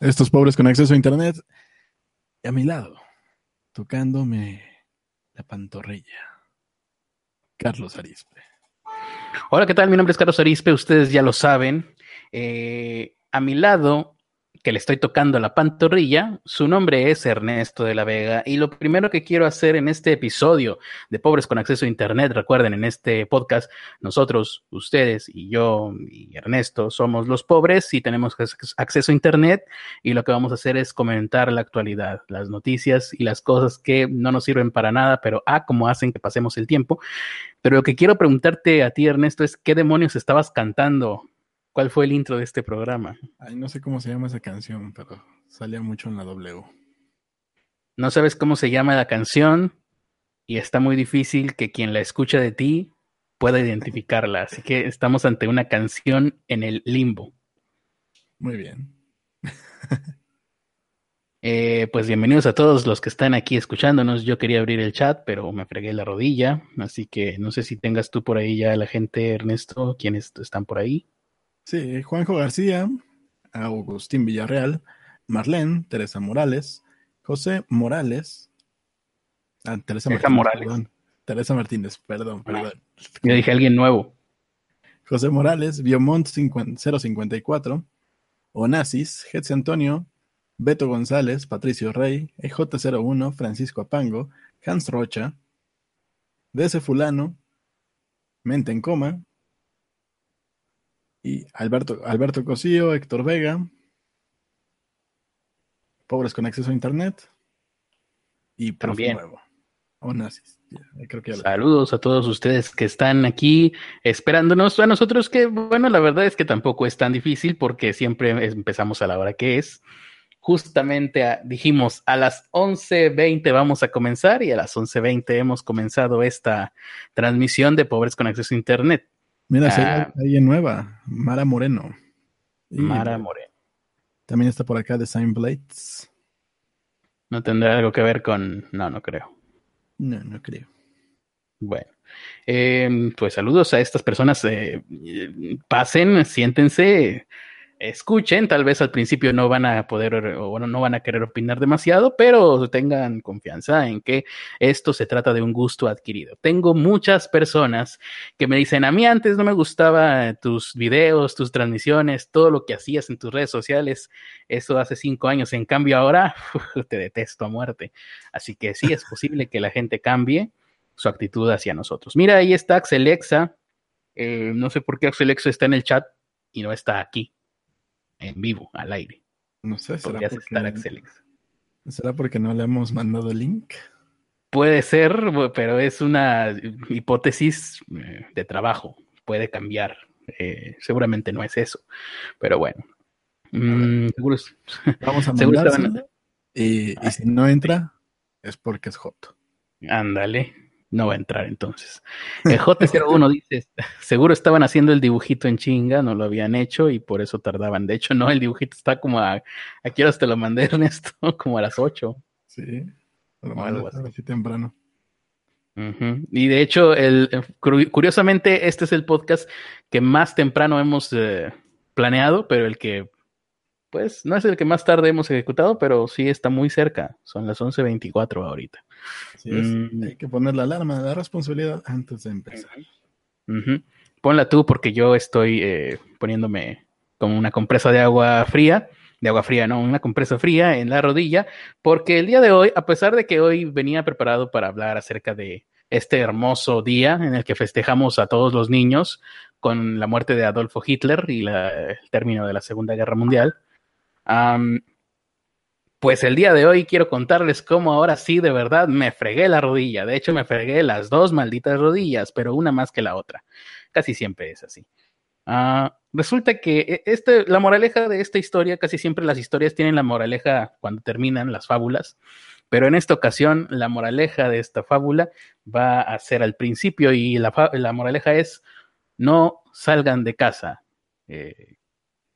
Estos pobres con acceso a internet a mi lado, tocándome la pantorrilla. Carlos Arispe. Hola, ¿qué tal? Mi nombre es Carlos Arispe, ustedes ya lo saben. Eh, a mi lado que le estoy tocando la pantorrilla. Su nombre es Ernesto de la Vega y lo primero que quiero hacer en este episodio de Pobres con Acceso a Internet, recuerden, en este podcast, nosotros, ustedes y yo y Ernesto somos los pobres y tenemos acceso a Internet y lo que vamos a hacer es comentar la actualidad, las noticias y las cosas que no nos sirven para nada, pero ah, como hacen que pasemos el tiempo. Pero lo que quiero preguntarte a ti, Ernesto, es qué demonios estabas cantando ¿Cuál fue el intro de este programa? Ay, no sé cómo se llama esa canción, pero salía mucho en la W. No sabes cómo se llama la canción y está muy difícil que quien la escucha de ti pueda identificarla. Así que estamos ante una canción en el limbo. Muy bien. Eh, pues bienvenidos a todos los que están aquí escuchándonos. Yo quería abrir el chat, pero me fregué la rodilla. Así que no sé si tengas tú por ahí ya la gente, Ernesto, quienes están por ahí. Sí, Juanjo García, Agustín Villarreal, Marlene, Teresa Morales, José Morales, ah, Teresa Morales. Perdón, Teresa Martínez, perdón, perdón. Yo dije alguien nuevo. José Morales, Biomont 054, Onassis, Getsi Antonio, Beto González, Patricio Rey, EJ01, Francisco Apango, Hans Rocha, DC Fulano, Mente en Coma, y Alberto, Alberto Cosío, Héctor Vega, Pobres con acceso a internet y También. Nuevo. O nazis. Saludos a todos ustedes que están aquí esperándonos. A nosotros que, bueno, la verdad es que tampoco es tan difícil porque siempre empezamos a la hora que es. Justamente dijimos a las 11.20 vamos a comenzar y a las 11.20 hemos comenzado esta transmisión de Pobres con Acceso a Internet. Mira, ah. hay alguien nueva, Mara Moreno. Mara Moreno. También está por acá Design Blades. ¿No tendrá algo que ver con.? No, no creo. No, no creo. Bueno, em, pues saludos a estas personas. Eh, pasen, siéntense escuchen, tal vez al principio no van a poder o bueno, no van a querer opinar demasiado, pero tengan confianza en que esto se trata de un gusto adquirido. Tengo muchas personas que me dicen, a mí antes no me gustaba tus videos, tus transmisiones, todo lo que hacías en tus redes sociales, eso hace cinco años, en cambio ahora te detesto a muerte. Así que sí, es posible que la gente cambie su actitud hacia nosotros. Mira, ahí está Axelexa. Eh, no sé por qué Axelexa está en el chat y no está aquí en vivo, al aire. No sé, ¿será porque, ¿será porque no le hemos mandado el link? Puede ser, pero es una hipótesis eh, de trabajo. Puede cambiar. Eh, seguramente no es eso. Pero bueno. Mm, Vamos a mandárselo. Y, y si no entra, es porque es Joto. Ándale no va a entrar entonces. El J01 dice, seguro estaban haciendo el dibujito en chinga, no lo habían hecho y por eso tardaban. De hecho, no, el dibujito está como a, ¿a qué horas te lo mandé, Ernesto? como a las 8. Sí, lo algo así. temprano. Y de hecho, el, curiosamente, este es el podcast que más temprano hemos eh, planeado, pero el que pues no es el que más tarde hemos ejecutado, pero sí está muy cerca. Son las 11.24 ahorita. Mm. Hay que poner la alarma de la responsabilidad antes de empezar. Ponla tú porque yo estoy eh, poniéndome como una compresa de agua fría, de agua fría, no, una compresa fría en la rodilla, porque el día de hoy, a pesar de que hoy venía preparado para hablar acerca de este hermoso día en el que festejamos a todos los niños con la muerte de Adolfo Hitler y el término de la Segunda Guerra Mundial, pues el día de hoy quiero contarles cómo ahora sí de verdad me fregué la rodilla. De hecho, me fregué las dos malditas rodillas, pero una más que la otra. Casi siempre es así. Ah, resulta que e, este, la moraleja de esta historia, casi siempre las historias tienen la moraleja cuando terminan las fábulas, pero en esta ocasión la moraleja de esta fábula va a ser al principio y la, moraleja es no salgan de casa. Eh,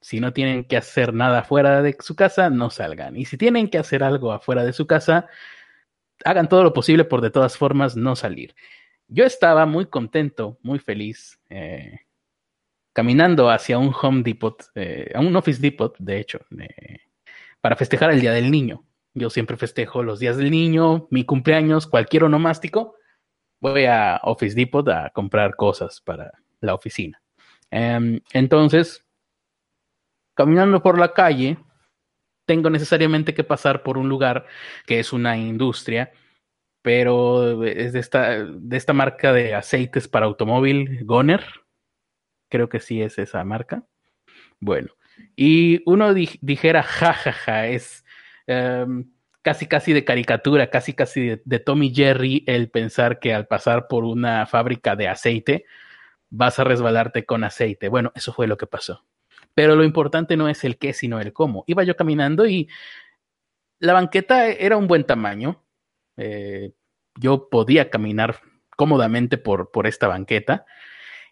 si no tienen que hacer nada fuera de su casa, no salgan. Y si tienen que hacer algo afuera de su casa, hagan todo lo posible por de todas formas no salir. Yo estaba muy contento, muy feliz, eh, caminando hacia un Home Depot, eh, a un Office Depot, de hecho, para festejar el Día del Niño. Yo siempre festejo los días del niño, mi cumpleaños, cualquier onomástico. Voy a Office Depot a comprar cosas para la oficina. Em, entonces, caminando por la calle, tengo necesariamente que pasar por un lugar que es una industria, pero es de esta, de esta marca de aceites para automóvil, Goner. Creo que sí es esa marca. Bueno, y uno dijera, jajaja, ja, ja, es em, casi casi de caricatura, casi casi de, de, Tommy Jerry el pensar que al pasar por una fábrica de aceite vas a resbalarte con aceite. Bueno, eso fue lo que pasó. Pero lo importante no es el qué, sino el cómo. Iba yo caminando y la banqueta era un buen tamaño. Eh, yo podía caminar cómodamente por, por esta banqueta.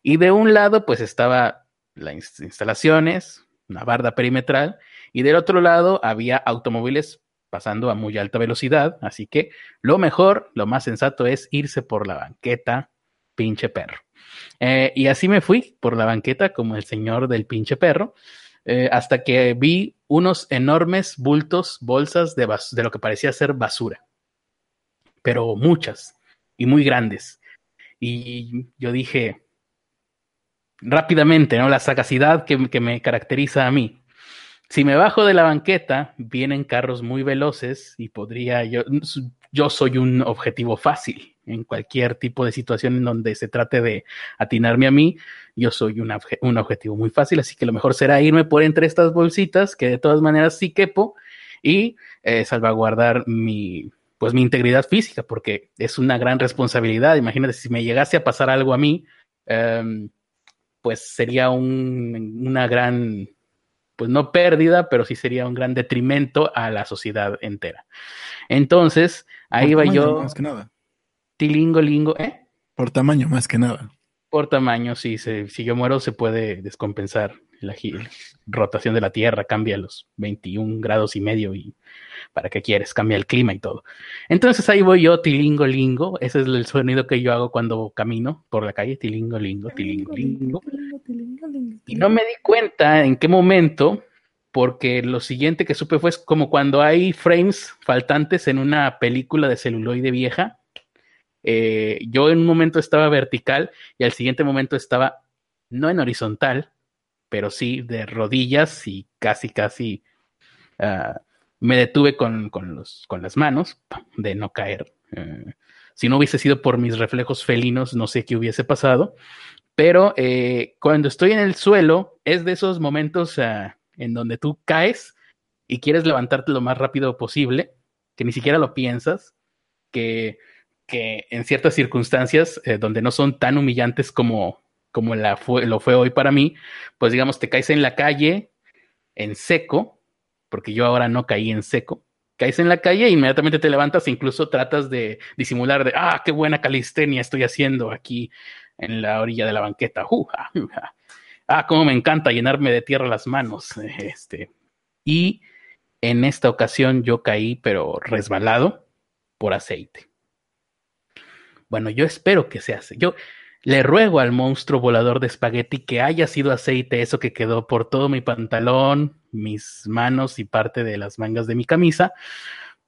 Y de un lado, pues estaba las instalaciones, una barda perimetral, y del otro lado había automóviles pasando a muy alta velocidad. Así que lo mejor, lo más sensato es irse por la banqueta, pinche perro. Eh, y así me fui por la banqueta como el señor del pinche perro, eh, hasta que vi unos enormes bultos, bolsas de, lo que parecía ser basura, pero muchas y muy grandes. Y yo dije, rápidamente, ¿no? La sagacidad que, que, me caracteriza a mí. Si me bajo de la banqueta, vienen carros muy veloces y podría yo, yo soy un objetivo fácil en cualquier tipo de situación en donde se trate de atinarme a mí, yo soy un, un objetivo muy fácil, así que lo mejor será irme por entre estas bolsitas, que de todas maneras sí quepo, y eh, salvaguardar mi, pues mi integridad física, porque es una gran responsabilidad. Imagínate si me llegase a pasar algo a mí, um, pues sería un, una gran, pues no pérdida, pero sí sería un gran detrimento a la sociedad entera. Entonces, ahí va yo. Más que nada. Tilingo, lingo, ¿eh? Por tamaño, más que nada. Por tamaño, sí. si yo muero, se puede descompensar. La, rotación de la Tierra cambia los 21 grados y medio y para qué quieres, cambia el clima y todo. Entonces ahí voy yo, tilingo, lingo. Ese es el sonido que yo hago cuando camino por la calle, tilingo, lingo, tilingo, lingo. Y no me di cuenta en qué momento, porque lo siguiente que supe fue como cuando hay frames faltantes en una película de celuloide vieja eh, yo en un momento estaba vertical y al siguiente momento estaba no en horizontal, pero sí de rodillas y casi, casi uh, me detuve con, con, los, con, las manos de no caer. Uh, si no hubiese sido por mis reflejos felinos, no sé qué hubiese pasado. Pero eh, cuando estoy en el suelo, es de esos momentos uh, en donde tú caes y quieres levantarte lo más rápido posible, que ni siquiera lo piensas, que que en ciertas circunstancias eh, donde no son tan humillantes como, como lo fue hoy para mí, pues digamos, te caes en la calle en seco, porque yo ahora no caí en seco, caes en la calle e inmediatamente te levantas e incluso tratas de disimular de, ah, qué buena calistenia estoy haciendo aquí en la orilla de la banqueta. Ah, cómo me encanta llenarme de tierra las manos. Este. Y en esta ocasión yo caí, pero resbalado por aceite. Bueno, yo espero que se hace. Yo le ruego al monstruo volador de espagueti que haya sido aceite eso que quedó por todo mi pantalón, mis manos y parte de las mangas de mi camisa,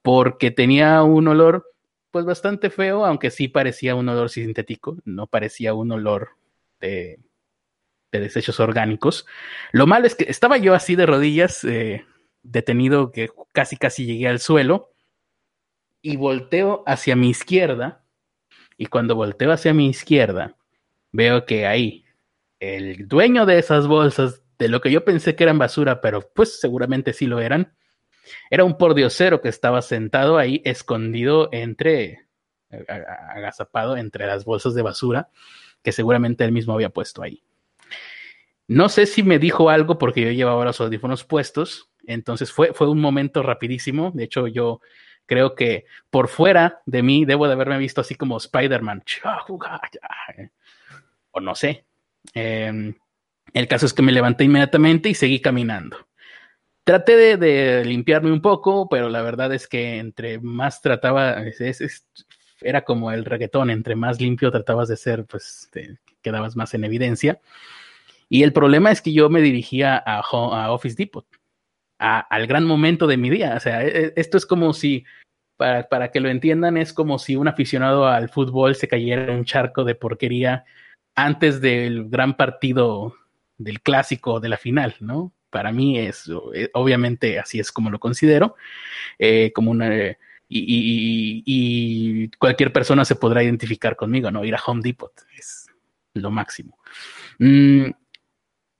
porque tenía un olor pues bastante feo, aunque sí parecía un olor sintético, no parecía un olor de, de desechos orgánicos. Lo malo es que estaba yo así de rodillas, eh, detenido, que casi casi llegué al suelo, y volteo hacia mi izquierda y cuando volteo hacia mi izquierda, veo que ahí el dueño de esas bolsas, de lo que yo pensé que eran basura, pero pues seguramente sí lo eran, era un pordiosero que estaba sentado ahí, escondido entre, agazapado entre las bolsas de basura que seguramente él mismo había puesto ahí. No sé si me dijo algo porque yo llevaba los audífonos puestos, entonces fue, fue un momento rapidísimo. De hecho, yo creo que por fuera de mí debo de haberme visto así como Spider-Man. O no sé. Em, el caso es que me levanté inmediatamente y seguí caminando. traté de, limpiarme un poco, pero la verdad es que entre más trataba, era como el reggaetón, entre más limpio tratabas de ser, pues te quedabas más en evidencia. Y el problema es que yo me dirigía a Office Depot, al gran momento de mi día. O sea, e, e, esto es como si, para, para, que lo entiendan, es como si un aficionado al fútbol se cayera en un charco de porquería antes del gran partido del clásico de la final, ¿no? Para mí es, eh, obviamente, así es como lo considero, eh, como una... y, y, y, cualquier persona se podrá identificar conmigo, ¿no? Ir a Home Depot es lo máximo. Mm,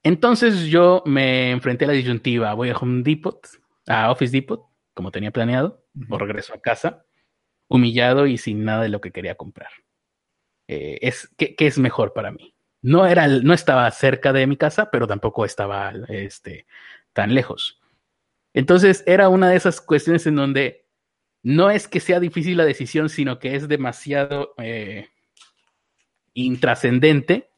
entonces yo me enfrenté a la disyuntiva, voy a Home Depot, a Office Depot, como tenía planeado, o regreso a casa, humillado y sin nada de lo que quería comprar. Eh, es, ¿qué, ¿qué, es mejor para mí? No, era, no estaba cerca de mi casa, pero tampoco estaba este, tan lejos. Entonces era una de esas cuestiones en donde no es que sea difícil la decisión, sino que es demasiado eh, intrascendente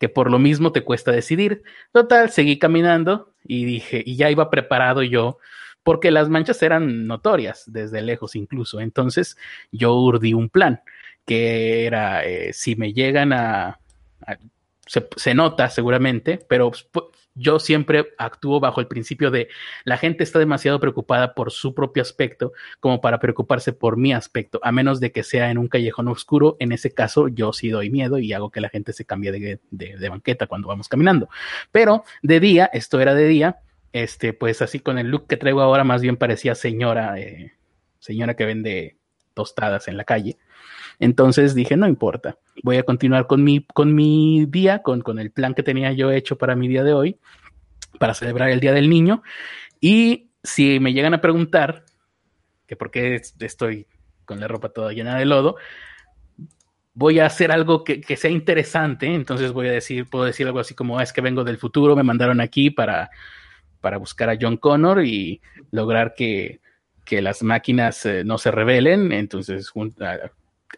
que por lo mismo te cuesta decidir. Total, seguí caminando y dije, y ya iba preparado yo, porque las manchas eran notorias desde lejos incluso. Entonces yo urdí un plan, que era, eh, si me llegan a se, nota seguramente, pero yo siempre actúo bajo el principio de la gente está demasiado preocupada por su propio aspecto como para preocuparse por mi aspecto, a menos de que sea en un callejón oscuro. En ese caso, yo sí doy miedo y hago que la gente se cambie de, banqueta cuando vamos caminando. Pero de día, esto era de día, este, pues así con el look que traigo ahora, más bien parecía señora, eh, señora que vende tostadas en la calle. Entonces dije, no importa, voy a continuar con mi, con mi día, con, con el plan que tenía yo hecho para mi día de hoy, para celebrar el Día del Niño. Y si me llegan a preguntar que por qué estoy con la ropa toda llena de lodo, voy a hacer algo que, que, sea interesante. Entonces voy a decir, puedo decir algo así como, ah, es que vengo del futuro, me mandaron aquí para, para buscar a John Connor y lograr que, que las máquinas eh, no se rebelen. Entonces,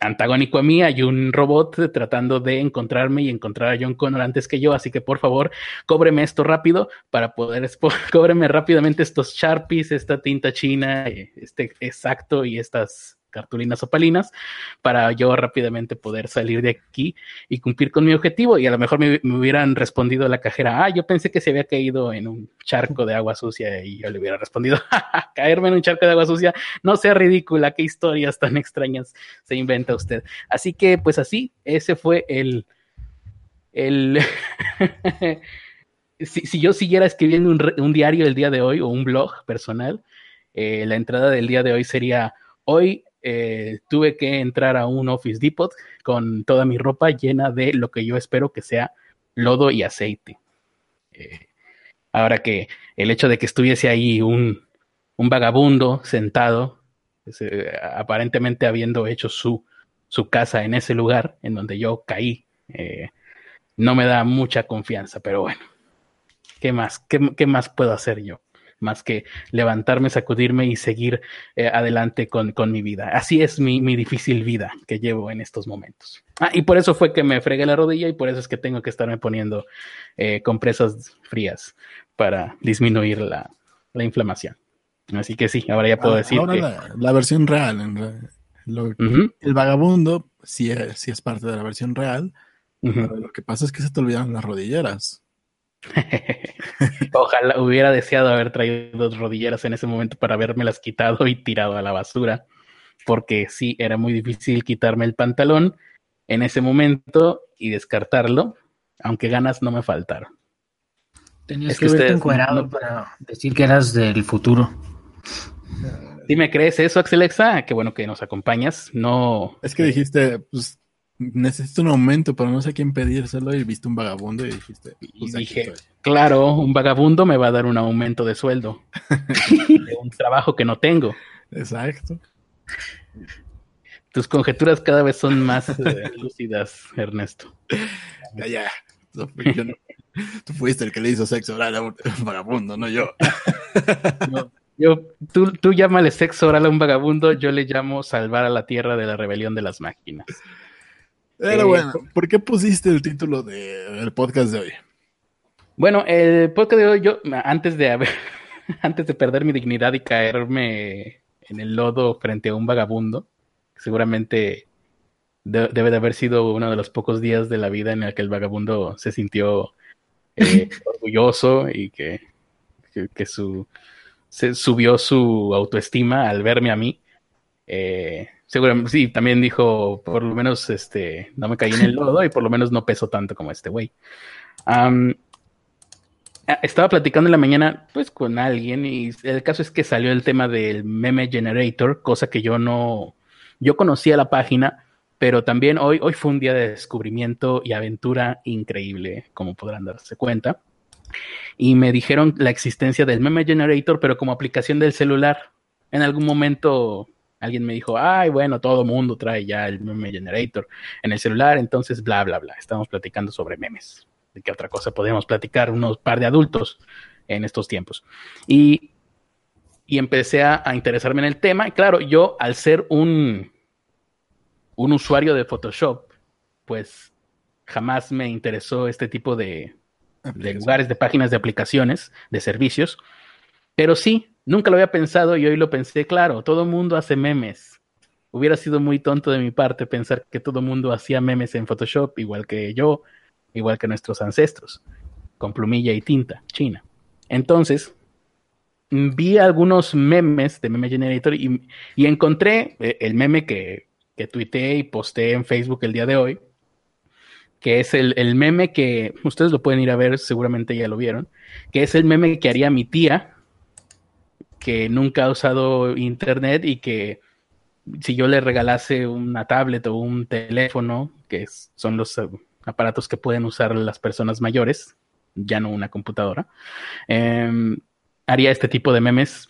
antagónico a mí, hay un robot tratando de encontrarme y encontrar a John Connor antes que yo, así que por favor, cóbreme esto rápido para poder, cóbreme rápidamente estos Sharpies, esta tinta china, este exacto y estas cartulinas opalinas para yo rápidamente poder salir de aquí y cumplir con mi objetivo. Y a lo mejor me, hubieran respondido la cajera, ah, yo pensé que se había caído en un charco de agua sucia y yo le hubiera respondido, caerme en un charco de agua sucia, no sea ridícula, qué historias tan extrañas se inventa usted. Así que pues así, ese fue el... el si, yo siguiera escribiendo un, diario el día de hoy o un blog personal, eh, la entrada del día de hoy sería, hoy eh, tuve que entrar a un Office Depot con toda mi ropa llena de lo que yo espero que sea lodo y aceite. Eh, ahora que el hecho de que estuviese ahí un, un vagabundo sentado, pues, eh, aparentemente habiendo hecho su, su casa en ese lugar en donde yo caí, no me da mucha confianza, pero bueno, ¿qué más? qué más puedo hacer yo? Más que levantarme, sacudirme y seguir eh, adelante con, mi vida. Así es mi, difícil vida que llevo en estos momentos. Ah, y por eso fue que me fregué la rodilla y por eso es que tengo que estarme poniendo eh, compresas frías para disminuir la, inflamación. Así que sí, ahora ya puedo ah, decir. la, versión real, el vagabundo sí es, es parte de la versión real. Lo que pasa es que se te olvidan las rodilleras. Ojalá hubiera deseado haber traído dos rodilleras en ese momento para las quitado y tirado a la basura, porque sí, era muy difícil quitarme el pantalón en ese momento y descartarlo, aunque ganas no me faltaron. Tenías que, verte encuadrado para decir que eras del futuro. ¿Sí me crees eso, Axelexa? Qué bueno que nos acompañas. No. Es que dijiste, pues necesito un aumento, pero no sé a quién pedírselo y viste un vagabundo y dijiste. Pues, dije, claro, un vagabundo me va a dar un aumento de sueldo. de un trabajo que no tengo. Exacto. Tus conjeturas cada vez son más eh, lúcidas, Ernesto. Ya, ya. tú fuiste el que le hizo sexo oral a un vagabundo, no yo. yo tú, tú llámale sexo oral a un vagabundo, yo le llamo salvar a la tierra de la rebelión de las máquinas. Pero eh, bueno, ¿por qué pusiste el título del podcast de hoy? Bueno, el podcast de hoy, yo, antes de haber, antes de perder mi dignidad y caerme en el lodo frente a un vagabundo, seguramente debe de haber sido uno de los pocos días de la vida en el que el vagabundo se sintió eh, orgulloso y que, que, su, se subió su autoestima al verme a mí. Eh, seguramente, sí, también dijo, por lo menos este, no me caí en el lodo y por lo menos no peso tanto como este güey. estaba platicando en la mañana pues con alguien y el caso es que salió el tema del meme generator, cosa que yo no, yo conocía la página, pero también hoy, hoy fue un día de descubrimiento y aventura increíble, como podrán darse cuenta. Y me dijeron la existencia del Meme Generator, pero como aplicación del celular. En algún momento alguien me dijo, ay, bueno, todo mundo trae ya el Meme Generator en el celular, entonces bla, bla, bla. Estamos platicando sobre memes. ¿De qué otra cosa podemos platicar unos par de adultos en estos tiempos? Y, y empecé a, a interesarme en el tema. Y claro, yo al ser un un usuario de Photoshop, pues jamás me interesó este tipo de, lugares, de páginas de aplicaciones, de servicios. Pero sí, nunca lo había pensado y hoy lo pensé, claro, todo el mundo hace memes. Hubiera sido muy tonto de mi parte pensar que todo el mundo hacía memes en Photoshop, igual que yo, igual que nuestros ancestros, con plumilla y tinta china. Entonces, vi algunos memes de Meme Generator y, encontré eh, el meme que que tuiteé y posté en Facebook el día de hoy, que es el, meme que ustedes lo pueden ir a ver, seguramente ya lo vieron, que es el meme que haría mi tía, que nunca ha usado internet y que si yo le regalase una tablet o un teléfono, que son los eh, aparatos que pueden usar las personas mayores, ya no una computadora, em, haría este tipo de memes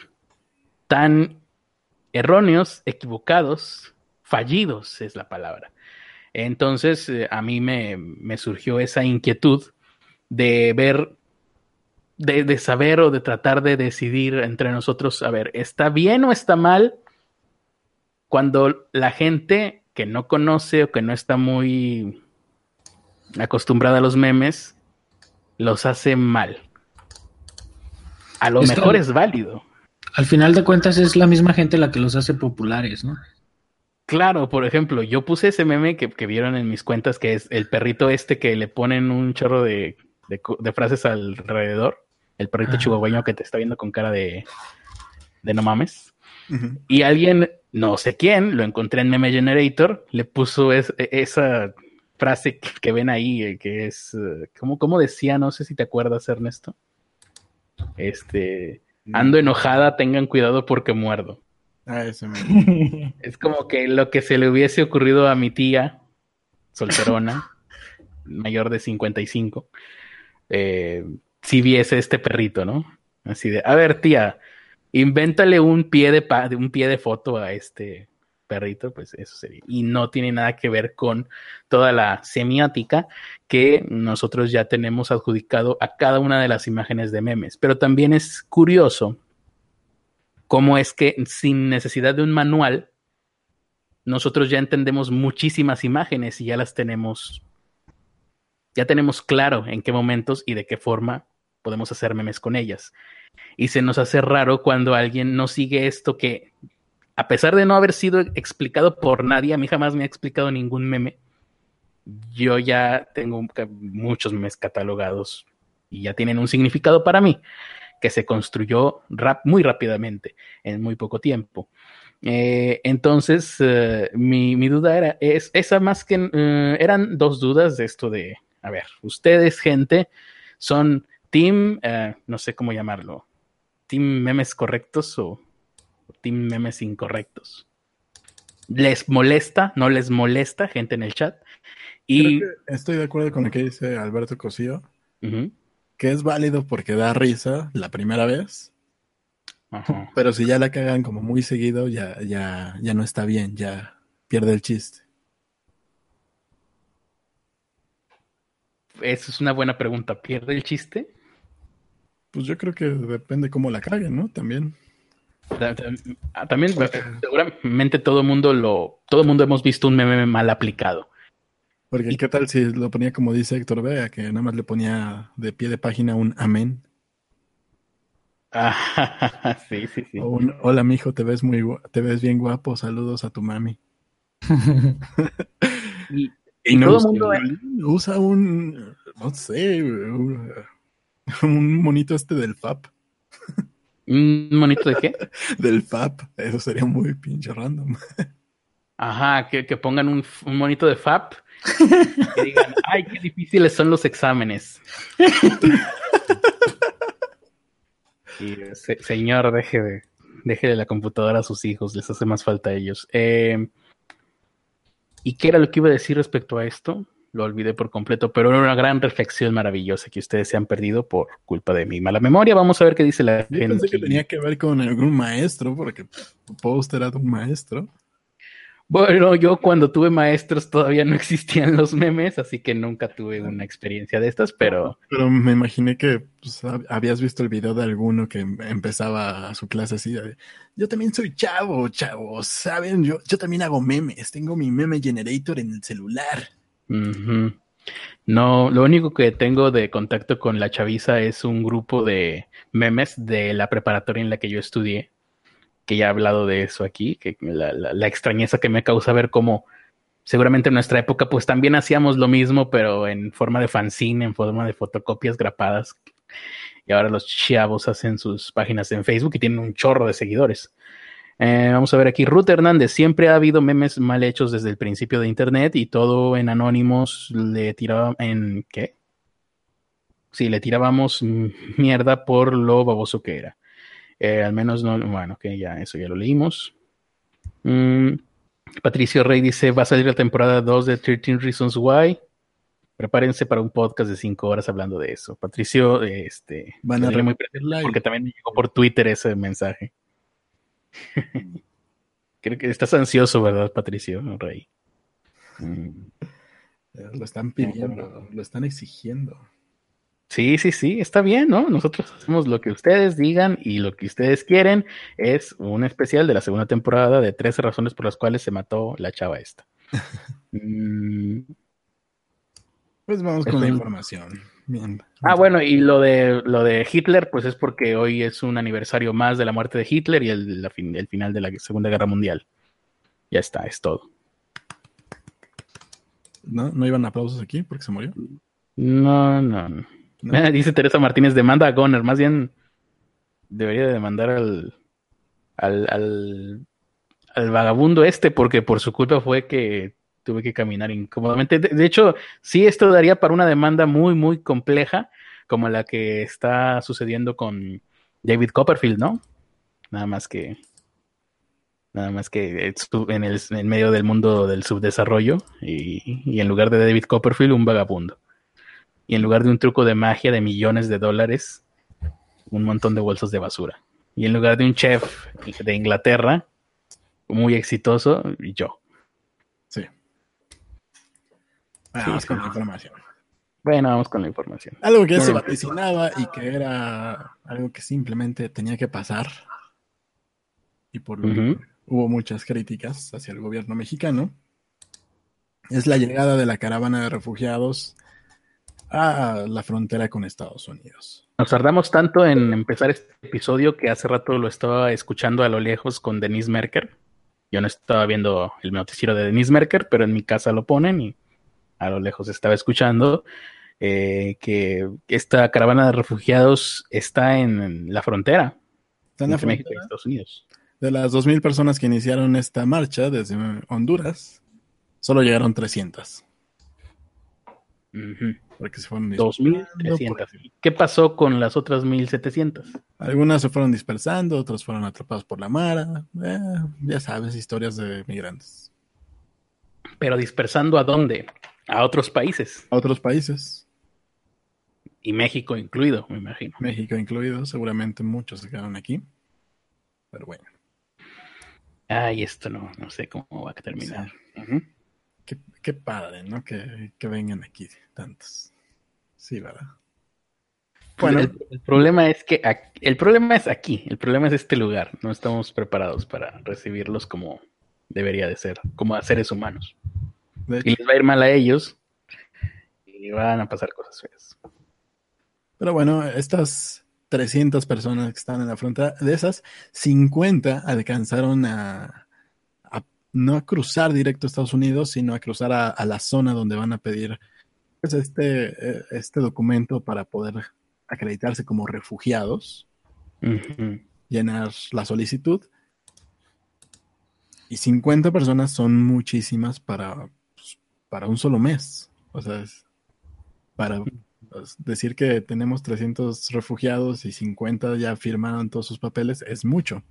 tan erróneos, equivocados, fallidos es la palabra. Entonces, eh, a mí me, surgió esa inquietud de ver, de, saber o de tratar de decidir entre nosotros, a ver, ¿está bien o está mal cuando la gente que no conoce o que no está muy acostumbrada a los memes, los hace mal? A lo mejor es válido. Al final de cuentas es la misma gente la que los hace populares, ¿no? Claro, por ejemplo, yo puse ese meme que, vieron en mis cuentas, que es el perrito este que le ponen un chorro de, frases alrededor, el perrito chihuahueño que te está viendo con cara de, de no mames. Y alguien, no sé quién, lo encontré en Meme Generator, le puso e, esa frase que, ven ahí, eh, que es, eh, ¿cómo, decía? No sé si te acuerdas, Ernesto. Este, ando enojada, tengan cuidado porque muerdo. Ah, eso Es como que lo que se le hubiese ocurrido a mi tía, solterona, mayor de 55, eh, si viese este perrito, ¿no? Así de, a ver, tía, invéntale un pie de, un pie de foto a este perrito, pues eso sería. Y no tiene nada que ver con toda la semiótica que nosotros ya tenemos adjudicado a cada una de las imágenes de memes. Pero también es curioso cómo es que sin necesidad de un manual, nosotros ya entendemos muchísimas imágenes y ya las tenemos, ya tenemos claro en qué momentos y de qué forma podemos hacer memes con ellas. Y se nos hace raro cuando alguien no sigue esto que, a pesar de no haber sido explicado por nadie, a mí jamás me ha explicado ningún meme. Yo ya tengo muchos memes catalogados y ya tienen un significado para mí que se construyó rap muy rápidamente, en muy poco tiempo. Eh, entonces, eh, mi, duda era, es, esa más que, eh, eran dos dudas de esto de, a ver, ustedes, gente, son team, no sé cómo llamarlo, team memes correctos o, team memes incorrectos. ¿Les molesta? ¿No les molesta gente en el chat? Y... estoy de acuerdo con lo que dice Alberto Cosío que es válido porque da risa la primera vez. Pero si ya la cagan como muy seguido, ya, ya, ya no está bien, ya pierde el chiste. Esa es una buena pregunta. ¿Pierde el chiste? Pues yo creo que depende cómo la caguen, ¿no? También. También, seguramente todo el mundo lo, todo el mundo hemos visto un meme mal aplicado. Porque qué tal si lo ponía como dice Héctor Vega, que nada más le ponía de pie de página un amén. Ah, sí, sí, sí. Hola, mijo, te ves muy te ves bien guapo. Saludos a tu mami. y, todo el mundo usa un, no sé, un, monito este del FAP. ¿Un monito de qué? del FAP. Eso sería muy pinche random. Ajá, que, pongan un, un, monito de FAP y digan, ay, qué difíciles son los exámenes. y, señor, deje de, deje de la computadora a sus hijos, les hace más falta a ellos. Eh, ¿Y qué era lo que iba a decir respecto a esto? Lo olvidé por completo, pero era una gran reflexión maravillosa que ustedes se han perdido por culpa de mi mala memoria. Vamos a ver qué dice la Yo gente. Pensé que tenía que ver con algún maestro, porque Post era un maestro. Bueno, yo cuando tuve maestros todavía no existían los memes, así que nunca tuve una experiencia de estas, pero... Pero me imaginé que pues, habías visto el video de alguno que empezaba su clase así, yo también soy chavo, chavo, ¿saben? Yo, yo también hago memes, tengo mi meme generator en el celular. No, lo único que tengo de contacto con la chaviza es un grupo de memes de la preparatoria en la que yo estudié que ya he hablado de eso aquí, que la, extrañeza que me causa ver cómo seguramente en nuestra época pues también hacíamos lo mismo, pero en forma de fanzine, en forma de fotocopias grapadas. Y ahora los chavos hacen sus páginas en Facebook y tienen un chorro de seguidores. Eh, vamos a ver aquí, Ruth Hernández, siempre ha habido memes mal hechos desde el principio de Internet y todo en anónimos le tiraba en... ¿Qué? Sí, le tirábamos mierda por lo baboso que era. Eh, al menos no, bueno, que ya eso ya lo leímos. Mm, Patricio Rey dice, va a salir la temporada 2 de 13 Reasons Why. Prepárense para un podcast de 5 horas hablando de eso. Patricio, este, van a muy porque también me llegó por Twitter ese mensaje. Creo que estás ansioso, ¿verdad, Patricio Rey? Mm. Lo están pidiendo, lo están exigiendo. Sí, sí, sí, está bien, ¿no? Nosotros hacemos lo que ustedes digan y lo que ustedes quieren es un especial de la segunda temporada de 13 razones por las cuales se mató la chava esta. Mm. Pues vamos con la información. Bien. Ah, bueno, y lo de lo de Hitler, pues es porque hoy es un aniversario más de la muerte de Hitler y el, el final de la Segunda Guerra Mundial. Ya está, es todo. ¿No? ¿No iban aplausos aquí porque se murió? No, no, no. Dice Teresa Martínez, demanda a Goner. Más bien debería demandar al, al, al, vagabundo este, porque por su culpa fue que tuve que caminar incómodamente. De, hecho, sí, esto daría para una demanda muy, muy compleja, como la que está sucediendo con David Copperfield, ¿no? Nada más que. Nada más que en el en medio del mundo del subdesarrollo y, y en lugar de David Copperfield, un vagabundo y en lugar de un truco de magia de millones de dólares, un montón de bolsas de basura. Y en lugar de un chef de Inglaterra, muy exitoso, yo. Sí. Vamos con la información. Bueno, vamos con la información. Algo que se vaticinaba y que era algo que simplemente tenía que pasar. Y por lo que hubo muchas críticas hacia el gobierno mexicano. Es la llegada de la caravana de refugiados a la frontera con Estados Unidos. Nos tardamos tanto en empezar este episodio que hace rato lo estaba escuchando a lo lejos con Denise Merker. Yo no estaba viendo el noticiero de Denise Merker, pero en mi casa lo ponen y a lo lejos estaba escuchando eh, que esta caravana de refugiados está en la frontera. Está en la frontera. México y Estados Unidos. De las 2.000 personas que iniciaron esta marcha desde Honduras, solo llegaron 300. Porque se fueron 2.300. ¿Qué pasó con las otras 1.700? Algunas se fueron dispersando, otras fueron atrapadas por la mara. Eh, ya sabes, historias de migrantes. Pero dispersando a dónde? A otros países. A otros países. Y México incluido, me imagino. México incluido, seguramente muchos se quedaron aquí. Pero bueno. Ay, esto no, no sé cómo va a terminar. Qué, padre, ¿no? Que, vengan aquí tantos. Sí, ¿verdad? Bueno, el, problema es que el problema es aquí, el problema es este lugar. No estamos preparados para recibirlos como debería de ser, como a seres humanos. Y les va a ir mal a ellos y van a pasar cosas feas. Pero bueno, estas 300 personas que están en la frontera. De esas, 50 alcanzaron a, no a cruzar directo a Estados Unidos, sino a cruzar a, la zona donde van a pedir pues, este, eh, este documento para poder acreditarse como refugiados, llenar la solicitud. Y 50 personas son muchísimas para, para un solo mes. O sea, para pues, decir que tenemos 300 refugiados y 50 ya firmaron todos sus papeles es mucho.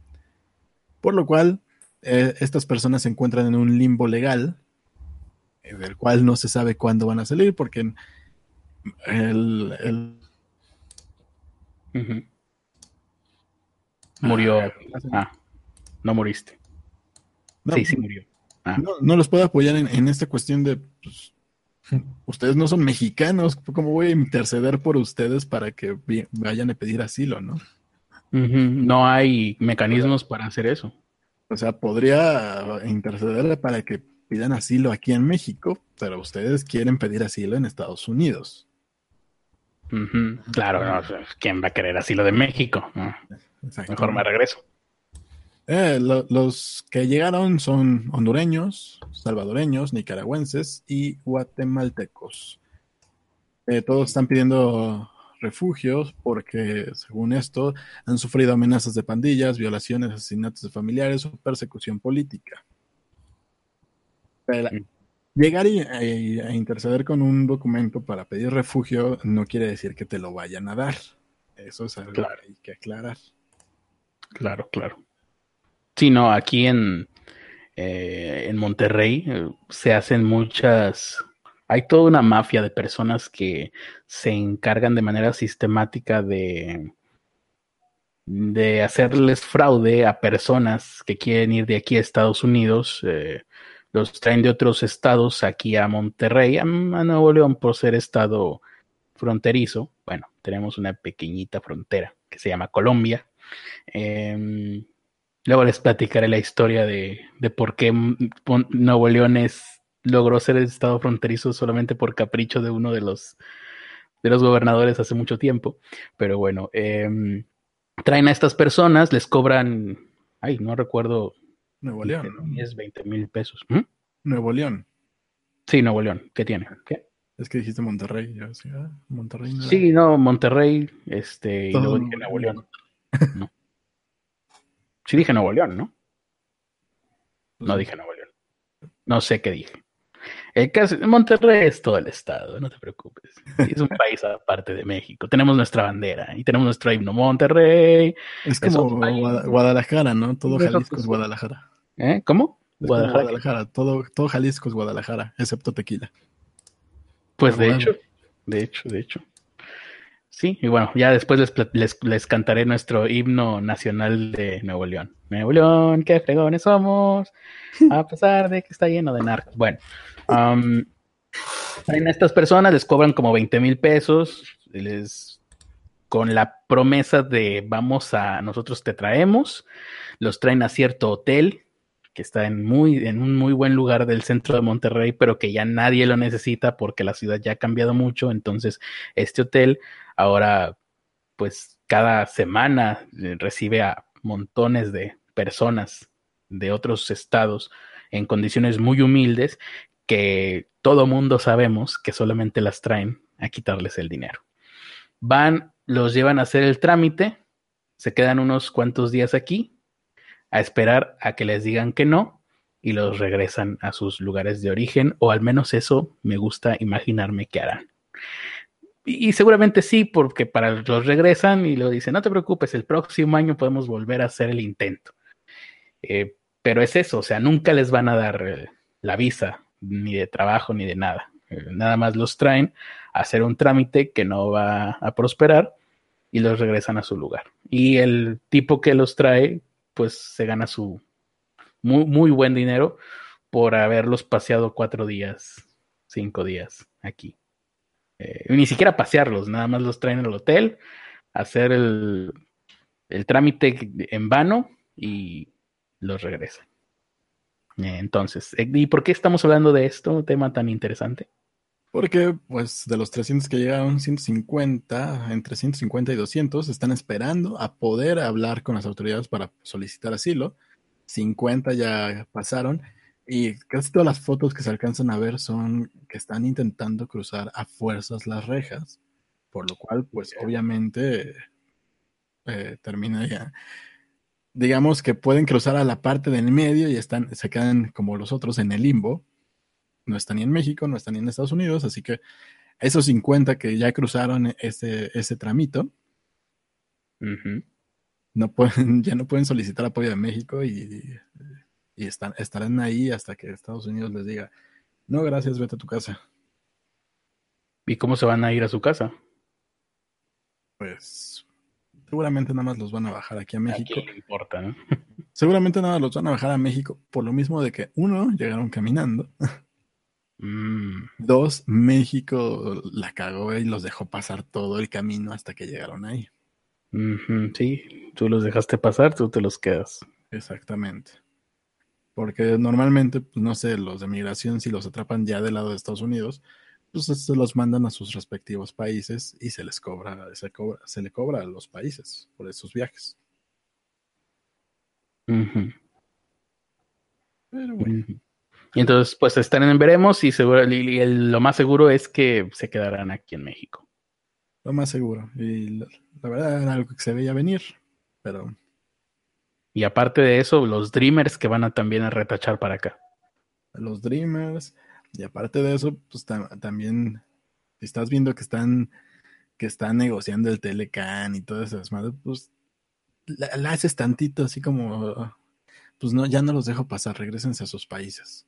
Por lo cual, eh, estas personas se encuentran en un limbo legal, eh, del cual no se sabe cuándo van a salir, porque el... Murió. Ah, ah, no moriste. sí, sí murió. Ah. No, los puedo apoyar en, esta cuestión de... Pues, ustedes no son mexicanos, ¿cómo voy a interceder por ustedes para que vayan a pedir asilo, no? No hay mecanismos para hacer eso. O sea, podría interceder para que pidan asilo aquí en México, pero ustedes quieren pedir asilo en Estados Unidos. Claro, ¿quién va a querer asilo de México? Mejor me regreso. Eh, los que llegaron son hondureños, salvadoreños, nicaragüenses y guatemaltecos. Eh, todos están pidiendo refugios porque, según esto, han sufrido amenazas de pandillas, violaciones, asesinatos de familiares o persecución política. Mm. llegar a, interceder con un documento para pedir refugio no quiere decir que te lo vayan a dar. Eso es algo que hay que aclarar. Claro, claro. Sí, no, aquí en, eh, en Monterrey eh, se hacen muchas hay toda una mafia de personas que se encargan de manera sistemática de, de hacerles fraude a personas que quieren ir de aquí a Estados Unidos. Eh, los traen de otros estados aquí a Monterrey, a, Nuevo León, por ser estado fronterizo. Bueno, tenemos una pequeñita frontera que se llama Colombia. Em, luego les platicaré la historia de, de por qué Nuevo León es logró ser el estado fronterizo solamente por capricho de uno de los, de los gobernadores hace mucho tiempo. Pero bueno, em, traen a estas personas, les cobran, ay, no recuerdo. Nuevo León. Es 20 mil pesos. ¿Mm? Nuevo León. Sí, Nuevo León. ¿Qué tiene? ¿Qué? Es que dijiste Monterrey. Yo decía, ah, Monterrey. Sí, no, Monterrey, este, y luego dije Nuevo León. No. Sí dije Nuevo León, ¿no? Pues no dije Nuevo León. No sé qué dije. El caso, Monterrey es todo el estado, no te preocupes. Es un país aparte de México. Tenemos nuestra bandera y tenemos nuestro himno Monterrey. Es como Guadalajara, ¿no? Todo Jalisco es Guadalajara. ¿Eh? ¿Cómo? Guadalajara. Todo, todo Jalisco es Guadalajara, excepto tequila. Pues de hecho, de hecho, de hecho. Sí, y bueno, ya después les, les, cantaré nuestro himno nacional de Nuevo León. Nuevo León, qué fregones somos, a pesar de que está lleno de narcos. Bueno, Um, en estas personas les cobran como 20 mil pesos, les, con la promesa de vamos a, nosotros te traemos, los traen a cierto hotel que está en, muy, en un muy buen lugar del centro de Monterrey, pero que ya nadie lo necesita porque la ciudad ya ha cambiado mucho. Entonces, este hotel ahora, pues cada semana eh, recibe a montones de personas de otros estados en condiciones muy humildes que todo mundo sabemos que solamente las traen a quitarles el dinero. Van, los llevan a hacer el trámite, se quedan unos cuantos días aquí a esperar a que les digan que no y los regresan a sus lugares de origen, o al menos eso me gusta imaginarme que harán. Y, seguramente sí, porque para los regresan y lo dicen, no te preocupes, el próximo año podemos volver a hacer el intento. Eh, pero es eso, o sea, nunca les van a dar eh, la visa ni de trabajo ni de nada. Eh, nada más los traen a hacer un trámite que no va a prosperar y los regresan a su lugar. Y el tipo que los trae, pues se gana su muy, muy buen dinero por haberlos paseado cuatro días, cinco días aquí. Eh, ni siquiera pasearlos, nada más los traen al hotel, hacer el, el trámite en vano y los regresan. Entonces, eh, ¿y por qué estamos hablando de esto? Un tema tan interesante. Porque, pues, de los 300 que llegaron, 150, entre 150 y 200, están esperando a poder hablar con las autoridades para solicitar asilo. 50 ya pasaron y casi todas las fotos que se alcanzan a ver son que están intentando cruzar a fuerzas las rejas, por lo cual, pues, obviamente, eh, termina ya. Digamos que pueden cruzar a la parte del medio y están, se quedan como los otros en el limbo, no están ni en México, no están ni en Estados Unidos, así que esos 50 que ya cruzaron ese, ese tramito, no pueden, ya no pueden solicitar apoyo de México y, y están, estarán ahí hasta que Estados Unidos les diga, no, gracias, vete a tu casa. ¿Y cómo se van a ir a su casa? Pues seguramente nada más los van a bajar aquí a México. ¿A importa, ¿no? seguramente nada más los van a bajar a México por lo mismo de que uno, llegaron caminando. Mm. Dos, México la cagó y los dejó pasar todo el camino hasta que llegaron ahí. Sí, tú los dejaste pasar, tú te los quedas. Exactamente. Porque normalmente, pues no sé, los de migración, si los atrapan ya del lado de Estados Unidos, pues se los mandan a sus respectivos países y se les cobra, se cobra, se le cobra a los países por esos viajes. Pero bueno. Y entonces, pues están en veremos y, seguro, y lo más seguro es que se quedarán aquí en México. Lo más seguro. Y la, verdad era algo que se veía venir, pero... Y aparte de eso, los Dreamers que van a también a retachar para acá. Los Dreamers. Y aparte de eso, pues también estás viendo que están que están negociando el Telecan y todo eso, pues la, haces tantito así como pues no, ya no los dejo pasar, regresense a sus países.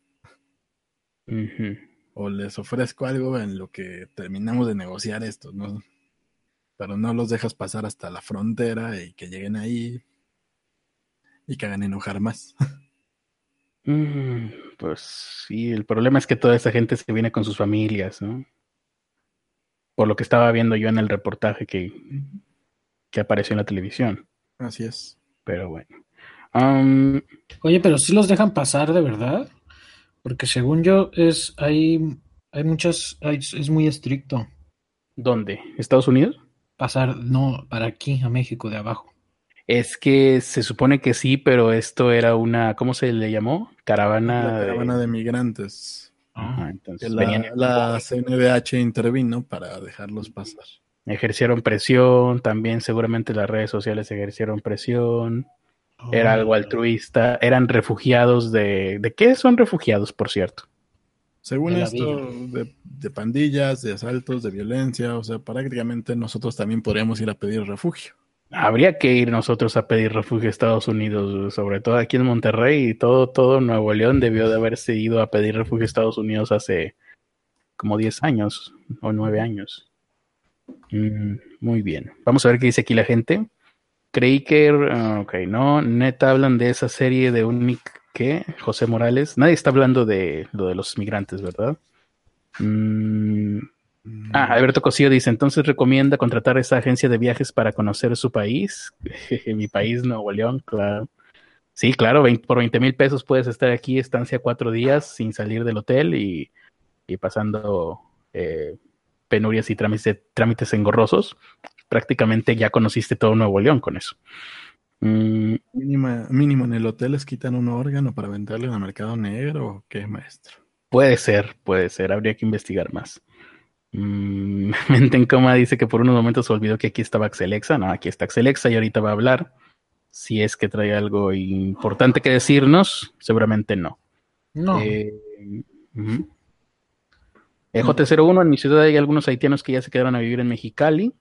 O les ofrezco algo en lo que terminamos de negociar esto, ¿no? Pero no los dejas pasar hasta la frontera y que lleguen ahí y que hagan enojar más. Mm, pues sí, el problema es que toda esa gente se viene con sus familias, ¿no? Por lo que estaba viendo yo en el reportaje que, que apareció en la televisión. Así es. Pero bueno. Oye, pero si los dejan pasar de verdad. Porque según yo, es hay, hay muchas, es muy estricto. ¿Dónde? ¿Estados Unidos? Pasar, no, para aquí, a México, de abajo. Es que se supone que sí, pero esto era una, ¿cómo se le llamó? Caravana. caravana de, migrantes. Ajá, entonces la, la CNDH intervino para dejarlos pasar. Ejercieron presión, también seguramente las redes sociales ejercieron presión. Era algo altruista. Eran refugiados de... ¿De qué son refugiados, por cierto? Según esto, de, pandillas, de asaltos, de violencia, o sea, prácticamente nosotros también podríamos ir a pedir refugio. Habría que ir nosotros a pedir refugio a Estados Unidos, sobre todo aquí en Monterrey y todo, todo Nuevo León debió de haberse ido a pedir refugio a Estados Unidos hace como 10 años o 9 años. Mm, muy bien. Vamos a ver qué dice aquí la gente. Creí que, ah, ok, no, neta hablan de esa serie de un, ¿qué? José Morales. Nadie está hablando de lo de los migrantes, ¿verdad? Mm, ah, Alberto Cosío dice, entonces recomienda contratar esa agencia de viajes para conocer su país. Mi país, Nuevo León, claro. Sí, claro, por 20 mil pesos puedes estar aquí, estancia cuatro días sin salir del hotel y, pasando eh, penurias y trámites, trámites engorrosos prácticamente ya conociste todo Nuevo León con eso. Mm. mínimo en el hotel les quitan un órgano para venderle en el mercado negro o qué, maestro. Puede ser, puede ser, habría que investigar más. Mm, mente en coma dice que por unos momentos se olvidó que aquí estaba Axelexa. No, aquí está Axelexa y ahorita va a hablar. Si es que trae algo importante que decirnos, seguramente no. No. Eh, EJ01, en mi ciudad hay algunos haitianos que ya se quedaron a vivir en Mexicali.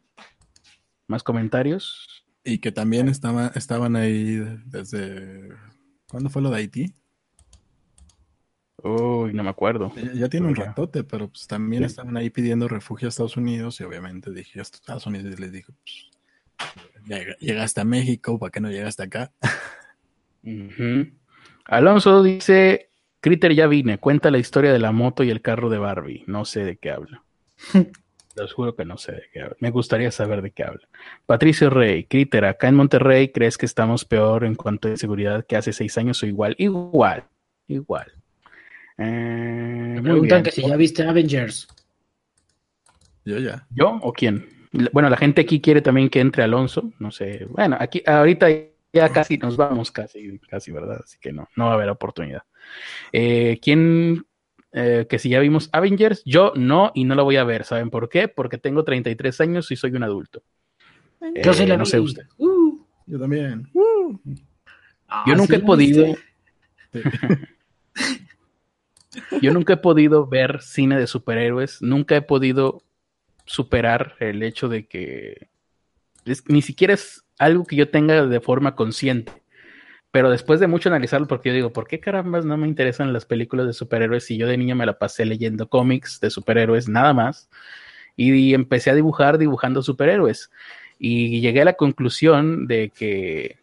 ¿Más comentarios? Y que también estaba, estaban ahí desde... ¿Cuándo fue lo de Haití? Uy, no me acuerdo. Ya, tiene un ratote, pero pues también estaban ahí pidiendo refugio a Estados Unidos y obviamente dije a Estados Unidos y les dije, pues, llegaste a México, ¿para qué no llegaste acá? Alonso dice, Critter ya vine, cuenta la historia de la moto y el carro de Barbie, no sé de qué habla. Les juro que no sé de qué habla. Me gustaría saber de qué habla. Patricio Rey, Critter, acá en Monterrey, ¿crees que estamos peor en cuanto a seguridad que hace seis años o igual? Igual, igual. Eh, Me preguntan que si ya viste Avengers. Yo ya. ¿Yo o quién? Bueno, la gente aquí quiere también que entre Alonso. No sé. Bueno, aquí ahorita ya casi nos vamos, casi, casi, ¿verdad? Así que no, no va a haber oportunidad. Eh, ¿Quién eh, que si ya vimos Avengers, yo no y no lo voy a ver. ¿Saben por qué? Porque tengo 33 años y soy un adulto. yo sí la no sé usted. Uh. yo también. Uh. yo nunca he podido. yo nunca he podido ver cine de superhéroes. Nunca he podido superar el hecho de que ni siquiera es algo que yo tenga de forma consciente. Pero después de mucho analizarlo, porque yo digo, ¿por qué carambas no me interesan las películas de superhéroes si yo de niño me la pasé leyendo cómics de superhéroes, nada más? Y, empecé a dibujar dibujando superhéroes. Y llegué a la conclusión de que...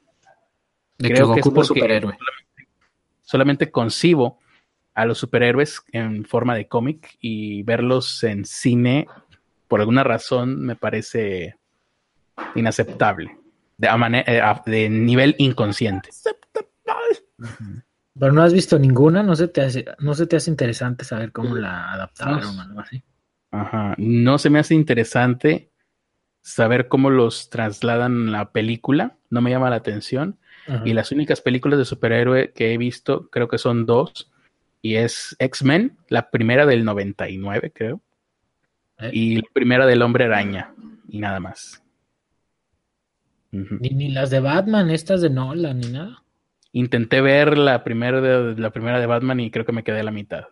De creo que, es porque superhéroe. Solamente, concibo a los superhéroes en forma de cómic y verlos en cine, por alguna razón, me parece inaceptable. De, eh, de nivel inconsciente. Pero no has visto ninguna, no se te hace, no se te hace interesante saber cómo la adaptaron o algo así. Ajá, no se me hace interesante saber cómo los trasladan la película, no me llama la atención. Y las únicas películas de superhéroe que he visto, creo que son dos, y es X-Men, la primera del 99, creo, eh. y la primera del Hombre Araña, y nada más. ni, ni las de Batman, estas de Nolan, ni nada. Intenté ver la primera de, la primera de Batman y creo que me quedé a la mitad.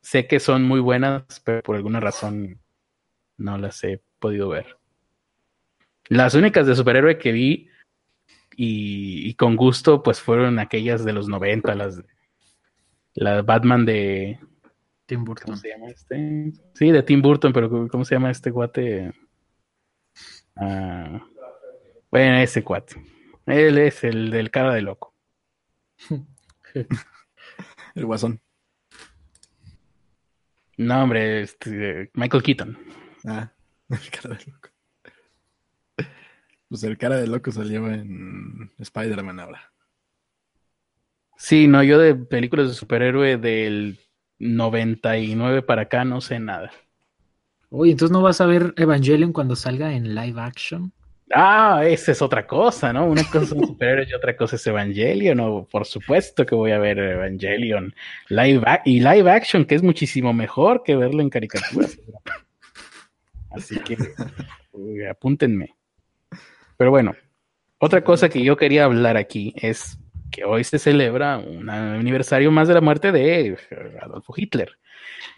Sé que son muy buenas, pero por alguna razón no las he podido ver. Las únicas de superhéroe que vi y, con gusto, pues fueron aquellas de los 90, las de, la Batman de Tim Burton. ¿Cómo se llama este? Sí, de Tim Burton, pero ¿cómo se llama este guate? Ah, bueno, ese cuate. Él es el del cara de loco. el guasón. No, hombre, este, Michael Keaton. Ah, el cara de loco. Pues el cara de loco salió en Spider-Man ahora. Sí, no, yo de películas de superhéroe del 99 para acá no sé nada. Uy, entonces no vas a ver Evangelion cuando salga en live action. Ah, esa es otra cosa, ¿no? Una cosa son superhéroes y otra cosa es Evangelion. Por supuesto que voy a ver Evangelion live y live action, que es muchísimo mejor que verlo en caricaturas. Así que apúntenme. Pero bueno, otra cosa que yo quería hablar aquí es que hoy se celebra un aniversario más de la muerte de Adolfo Hitler.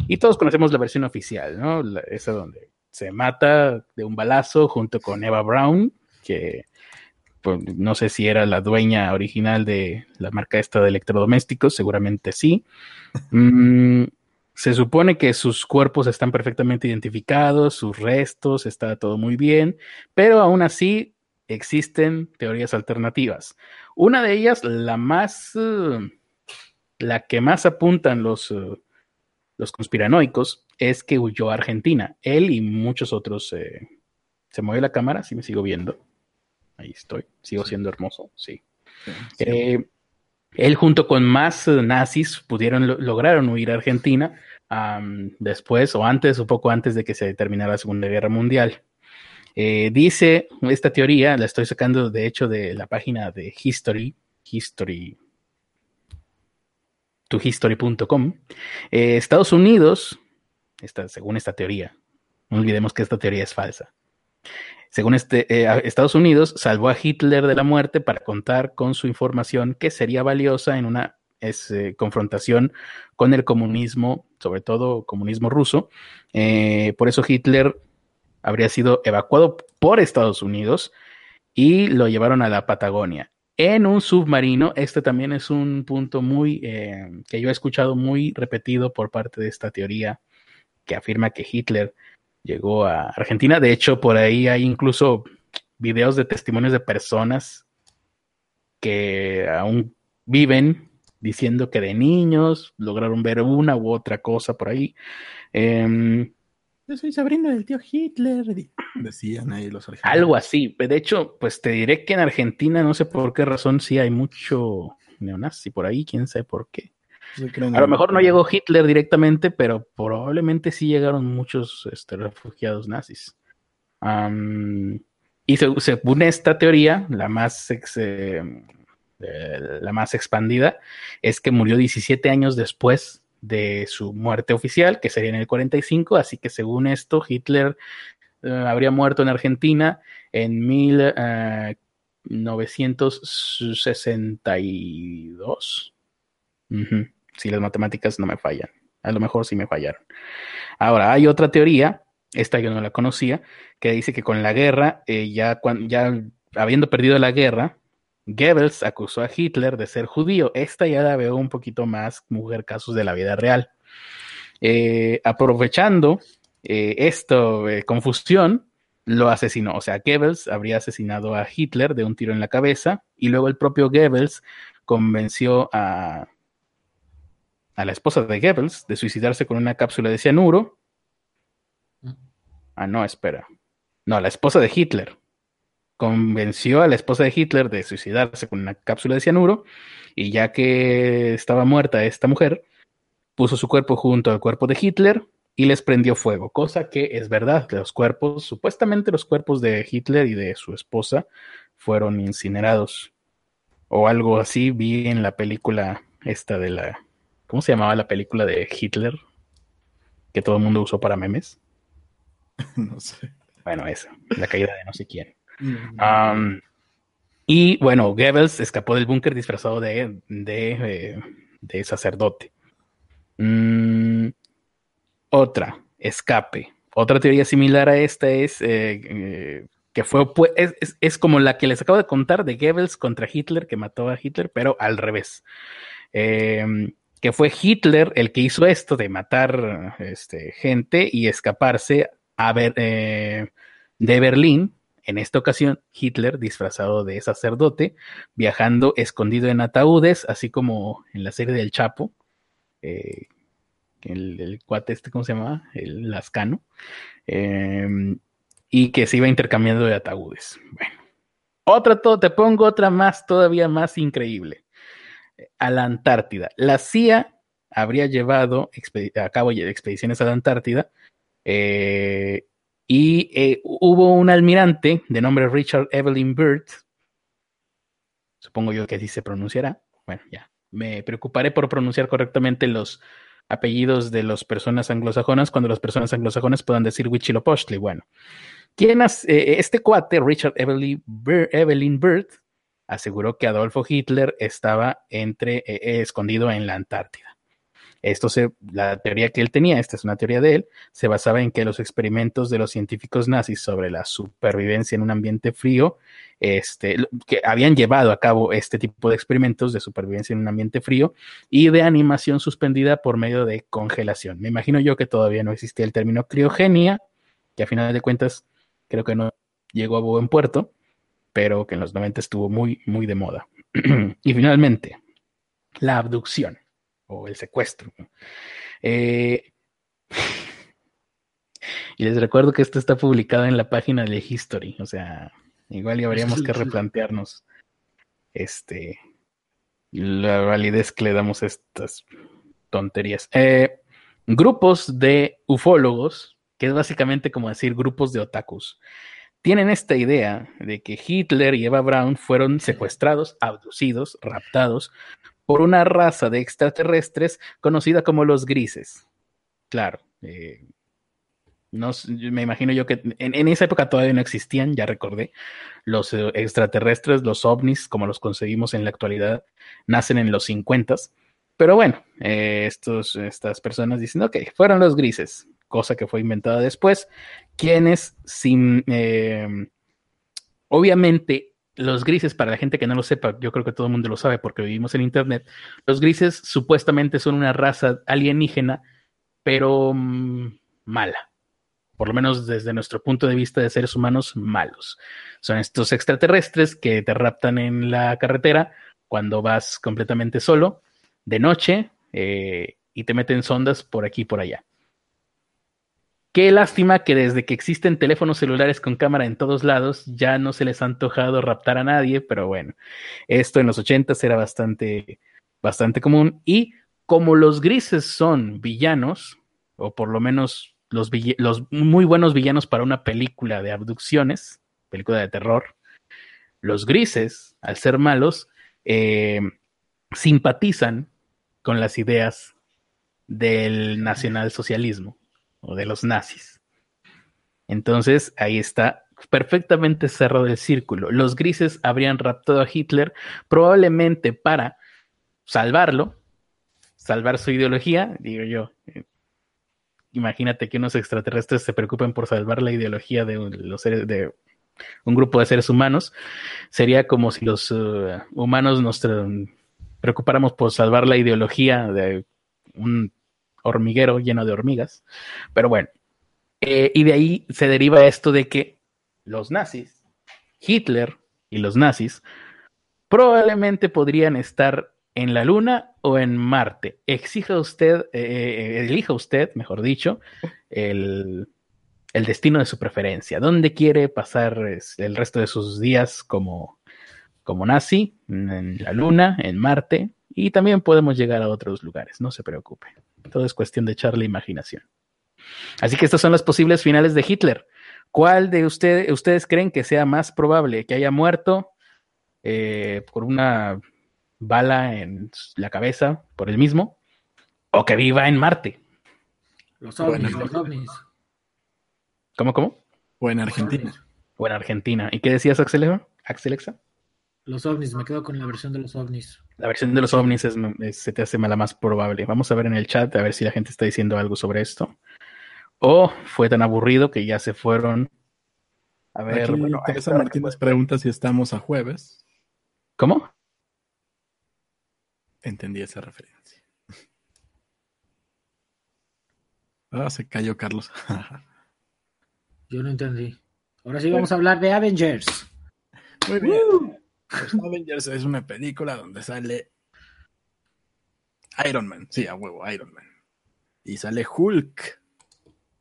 Y todos conocemos la versión oficial, ¿no? esa donde se mata de un balazo junto con Eva Brown, que pues, no sé si era la dueña original de la marca esta de electrodomésticos, seguramente sí. Mm, se supone que sus cuerpos están perfectamente identificados, sus restos, está todo muy bien, pero aún así existen teorías alternativas. Una de ellas, la más, eh, la que más apuntan los, eh, los conspiranoicos, es que huyó a Argentina. Él y muchos otros. Eh, ¿Se mueve la cámara? Sí, me sigo viendo. Ahí estoy. Sigo siendo hermoso, sí. Eh, él junto con más eh, nazis pudieron, lograron huir a Argentina después o antes o poco antes de que se terminara la Segunda Guerra Mundial. dice esta teoría, la estoy sacando de hecho de la página de History, History, tohistory.com. Estados Unidos según esta teoría. No olvidemos que esta teoría es falsa. Según este, eh, Estados Unidos salvó a Hitler de la muerte para contar con su información que sería valiosa en una eh, confrontación con el comunismo, sobre todo comunismo ruso. Eh, por eso Hitler habría sido evacuado por Estados Unidos y lo llevaron a la Patagonia en un submarino. Este también es un punto muy que yo he escuchado muy repetido por parte de esta teoría que afirma que Hitler llegó a Argentina. De hecho, por ahí hay incluso videos de testimonios de personas que aún viven diciendo que de niños lograron ver una u otra cosa por ahí. Em, yo soy sobrino del tío Hitler, decían ahí los argentinos. Algo así. De hecho, pues te diré que en Argentina, no sé por qué razón, sí hay mucho neonazi por ahí, quién sabe por qué. A lo mejor no llegó Hitler directamente, pero probablemente sí llegaron muchos este, refugiados nazis. y según esta teoría, la más, eh, la más expandida, es que murió 17 años después de su muerte oficial, que sería en el 45, así que según esto, Hitler eh, habría muerto en Argentina en 1962. Eh, si las matemáticas no me fallan. A lo mejor sí me fallaron. Ahora, hay otra teoría, esta yo no la conocía, que dice que con la guerra, eh, ya, ya habiendo perdido la guerra, Goebbels acusó a Hitler de ser judío. Esta ya la veo un poquito más mujer casos de la vida real. Eh, aprovechando eh, esta eh, confusión, lo asesinó. O sea, Goebbels habría asesinado a Hitler de un tiro en la cabeza y luego el propio Goebbels convenció a, a la esposa de Goebbels de suicidarse con una cápsula de cianuro. Mm. Ah, no, espera. No, la esposa de Hitler convenció a la esposa de Hitler de suicidarse con una cápsula de cianuro y ya que estaba muerta esta mujer, puso su cuerpo junto al cuerpo de Hitler y les prendió fuego, cosa que es verdad, los cuerpos, supuestamente los cuerpos de Hitler y de su esposa fueron incinerados o algo así, vi en la película esta de la, ¿cómo se llamaba la película de Hitler? Que todo el mundo usó para memes. No sé. Bueno, esa, la caída de no sé quién y bueno, Goebbels escapó del búnker disfrazado de, de, eh, sacerdote. Mm, otra, escape. Otra teoría similar a esta es eh, eh, que fue es, es, como la que les acabo de contar de Goebbels contra Hitler, que mató a Hitler, pero al revés. Em, que fue Hitler el que hizo esto de matar este, gente y escaparse a ver, de Berlín en esta ocasión, Hitler, disfrazado de sacerdote, viajando escondido en ataúdes, así como en la serie del Chapo, eh, el, cuate este, ¿cómo se llama? El Lascano, em, y que se iba intercambiando de ataúdes. Bueno, otra, todo, te pongo otra más, todavía más increíble. A la Antártida. La CIA habría llevado a cabo expediciones a la Antártida eh, y eh, hubo un almirante de nombre Richard Evelyn Byrd, supongo yo que así se pronunciará. Bueno, ya, me preocuparé por pronunciar correctamente los apellidos de las personas anglosajonas cuando las personas anglosajonas puedan decir Huitzilopochtli. Bueno, ¿quién eh, este cuate, Richard Evelyn Byrd, aseguró que Adolfo Hitler estaba entre, eh, escondido en la Antártida. Esto se, la teoría que él tenía, esta es una teoría de él, se basaba en que los experimentos de los científicos nazis sobre la supervivencia en un ambiente frío, este, que habían llevado a cabo este tipo de experimentos de supervivencia en un ambiente frío y de animación suspendida por medio de congelación. Me imagino yo que todavía no existía el término criogenia, que a final de cuentas creo que no llegó a buen puerto, pero que en los 90 estuvo muy, muy de moda. y finalmente, la abducción o el secuestro. Eh, y les recuerdo que esto está publicado en la página de History, o sea, igual ya habríamos que replantearnos este la validez que le damos a estas tonterías. Eh, grupos de ufólogos, que es básicamente como decir grupos de otakus, tienen esta idea de que Hitler y Eva Braun fueron secuestrados, abducidos, raptados por una raza de extraterrestres conocida como los grises. Claro, eh, no, me imagino yo que en, esa época todavía no existían, ya recordé, los eh, extraterrestres, los ovnis, como los conseguimos en la actualidad, nacen en los 50. Pero bueno, eh, estos, estas personas dicen, ok, fueron los grises, cosa que fue inventada después, quienes sin... obviamente los grises, para la gente que no lo sepa, yo creo que todo el mundo lo sabe porque vivimos en Internet, los grises supuestamente son una raza alienígena, pero mm, mala. Por lo menos desde nuestro punto de vista de seres humanos malos. Son estos extraterrestres que te raptan en la carretera cuando vas completamente solo, de noche, eh, y te meten sondas por aquí y por allá. Qué lástima que desde que existen teléfonos celulares con cámara en todos lados ya no se les ha antojado raptar a nadie, pero bueno, esto en los 80 era bastante, bastante común. Y como los grises son villanos, o por lo menos los, muy buenos villanos para una película de abducciones, película de terror, los grises, al ser malos, eh, simpatizan con las ideas del nacionalsocialismo o de los nazis. Entonces, ahí está perfectamente cerrado el círculo. Los grises habrían raptado a Hitler probablemente para salvarlo, salvar su ideología, digo yo. Imagínate que unos extraterrestres se preocupen por salvar la ideología de los seres de un grupo de seres humanos. Sería como si los uh, humanos nos preocupáramos por salvar la ideología de un hormiguero lleno de hormigas. Pero bueno, eh, y de ahí se deriva esto de que los nazis, Hitler y los nazis, probablemente podrían estar en la Luna o en Marte. Exija usted, eh, eh, elija usted, mejor dicho, el, el, destino de su preferencia. ¿Dónde quiere pasar el resto de sus días como, como nazi? En la Luna, en Marte. Y también podemos llegar a otros lugares, no se preocupe. Todo es cuestión de echarle imaginación. Así que estas son las posibles finales de Hitler. ¿Cuál de ustedes creen que sea más probable? ¿Que haya muerto eh, por una bala en la cabeza por el mismo? ¿O que viva en Marte? Los ovnis, los ovnis. ¿Cómo, cómo? O en Argentina. O en Argentina. ¿Y qué decías, Axel, Axelexa? Los ovnis, me quedo con la versión de los ovnis. La versión de los ovnis se te hace la más probable. Vamos a ver en el chat a ver si la gente está diciendo algo sobre esto. O fue tan aburrido que ya se fueron. A ver, bueno, Teresa Martínez pregunta si estamos a jueves. ¿Cómo? Entendí esa referencia. Ah, se cayó Carlos. Yo no entendí. Ahora sí vamos a hablar de Avengers. Muy bien. Pues Avengers es una película donde sale Iron Man. Sí, a huevo, Iron Man. Y sale Hulk.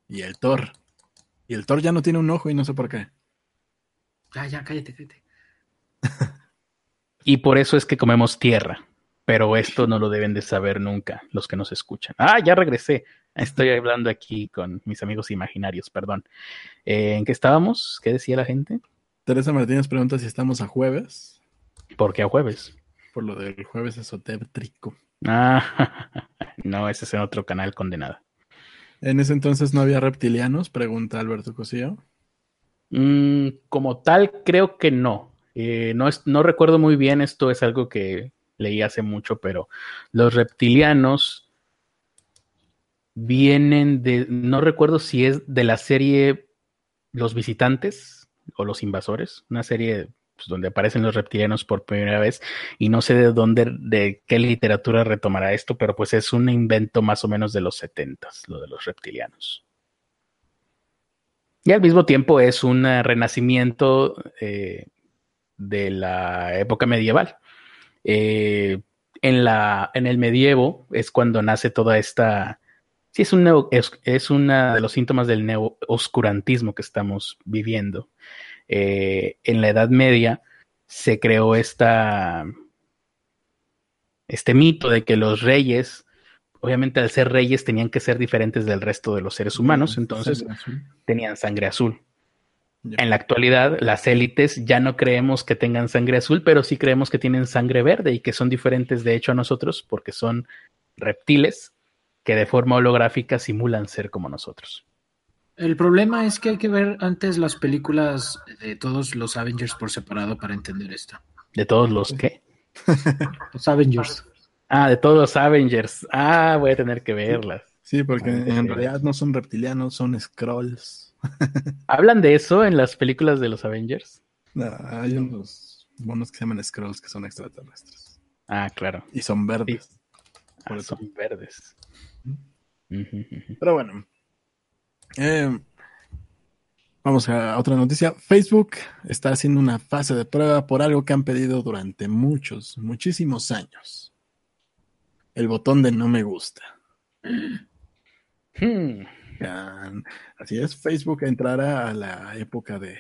Y el Thor. Y el Thor ya no tiene un ojo y no sé por qué. Ya, ya, cállate, cállate. y por eso es que comemos tierra. Pero esto no lo deben de saber nunca los que nos escuchan. Ah, ya regresé. Estoy hablando aquí con mis amigos imaginarios, perdón. Eh, ¿En qué estábamos? ¿Qué decía la gente? Teresa Martínez pregunta si estamos a jueves. ¿Por qué a jueves? Por lo del jueves esotérico. Ah, no, ese es en otro canal condenado. ¿En ese entonces no había reptilianos? Pregunta Alberto Cosío. Mm, como tal, creo que no. Eh, no, no recuerdo muy bien, esto es algo que leí hace mucho, pero los reptilianos vienen de, no recuerdo si es de la serie Los Visitantes o Los Invasores, una serie pues, donde aparecen los reptilianos por primera vez y no sé de dónde, de qué literatura retomará esto, pero pues es un invento más o menos de los setentas, lo de los reptilianos. Y al mismo tiempo es un renacimiento eh, de la época medieval. Eh, en, la, en el medievo es cuando nace toda esta... Sí, es, un es, es uno de los síntomas del neo-oscurantismo que estamos viviendo. Eh, en la Edad Media se creó esta, este mito de que los reyes, obviamente al ser reyes tenían que ser diferentes del resto de los seres humanos, entonces tenían sangre azul. En la actualidad, las élites ya no creemos que tengan sangre azul, pero sí creemos que tienen sangre verde y que son diferentes de hecho a nosotros porque son reptiles que de forma holográfica simulan ser como nosotros. El problema es que hay que ver antes las películas de todos los Avengers por separado para entender esto. ¿De todos los qué? los Avengers. Ah, de todos los Avengers. Ah, voy a tener que verlas. Sí, porque en realidad no son reptilianos, son scrolls. ¿Hablan de eso en las películas de los Avengers? No, hay unos monos que se llaman scrolls que son extraterrestres. Ah, claro. Y son verdes. Ah, son verdes. Pero bueno, eh, vamos a otra noticia. Facebook está haciendo una fase de prueba por algo que han pedido durante muchos, muchísimos años. El botón de no me gusta. Hmm. Así es, Facebook entrará a la época de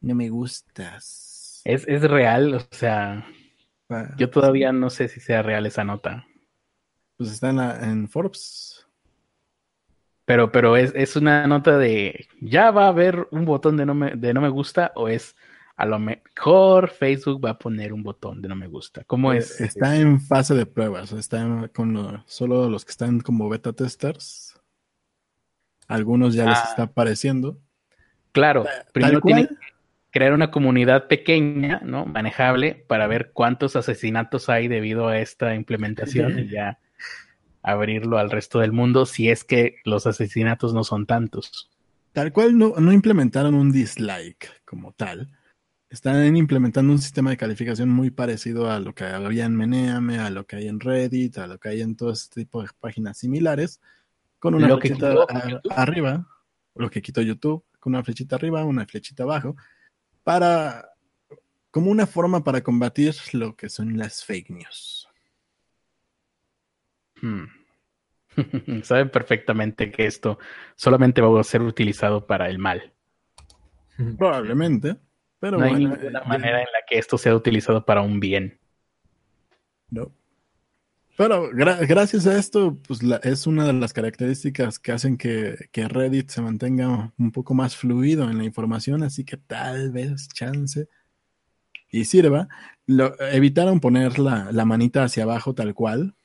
no me gustas. Es, es real, o sea, ah, yo todavía no sé si sea real esa nota. Pues está en, en Forbes. Pero, pero es, es, una nota de ya va a haber un botón de no me, de no me gusta o es a lo mejor Facebook va a poner un botón de no me gusta. ¿Cómo eh, es? Está en fase de pruebas, está con solo los que están como beta testers. Algunos ya les ah. está apareciendo. Claro, primero tienen que crear una comunidad pequeña, ¿no? Manejable para ver cuántos asesinatos hay debido a esta implementación y ya abrirlo al resto del mundo si es que los asesinatos no son tantos. Tal cual no, no implementaron un dislike como tal, están implementando un sistema de calificación muy parecido a lo que había en Meneame, a lo que hay en Reddit, a lo que hay en todo este tipo de páginas similares, con una flechita arriba, lo que quitó YouTube, con una flechita arriba, una flechita abajo, para como una forma para combatir lo que son las fake news. Hmm. Saben perfectamente que esto solamente va a ser utilizado para el mal. Probablemente no hay ninguna manera en la que esto sea utilizado para un bien. No. Pero gracias a esto, pues es una de las características que hacen que, Reddit se mantenga un poco más fluido en la información, así que tal vez chance y sirva. Lo, evitaron poner la, manita hacia abajo tal cual, eh,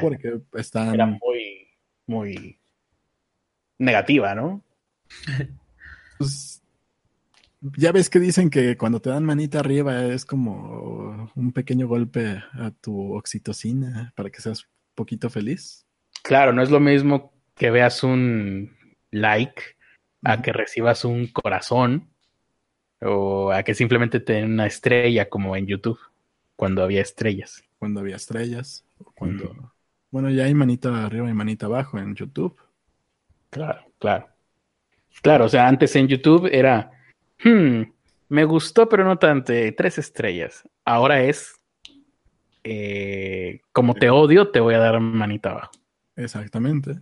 porque están... Era muy, muy negativa, ¿no? pues ya ves que dicen que cuando te dan manita arriba es como un pequeño golpe a tu oxitocina para que seas un poquito feliz. Claro, no es lo mismo que veas un like a que recibas un corazón o a que simplemente te den una estrella como en YouTube cuando había estrellas. Cuando había estrellas, cuando... Bueno, ya hay manita arriba y manita abajo en YouTube. Claro, claro. Claro, o sea, antes en YouTube era Hmm, me gustó, pero no tanto. Tres estrellas. Ahora es. Eh, como te odio, te voy a dar manita abajo. Exactamente.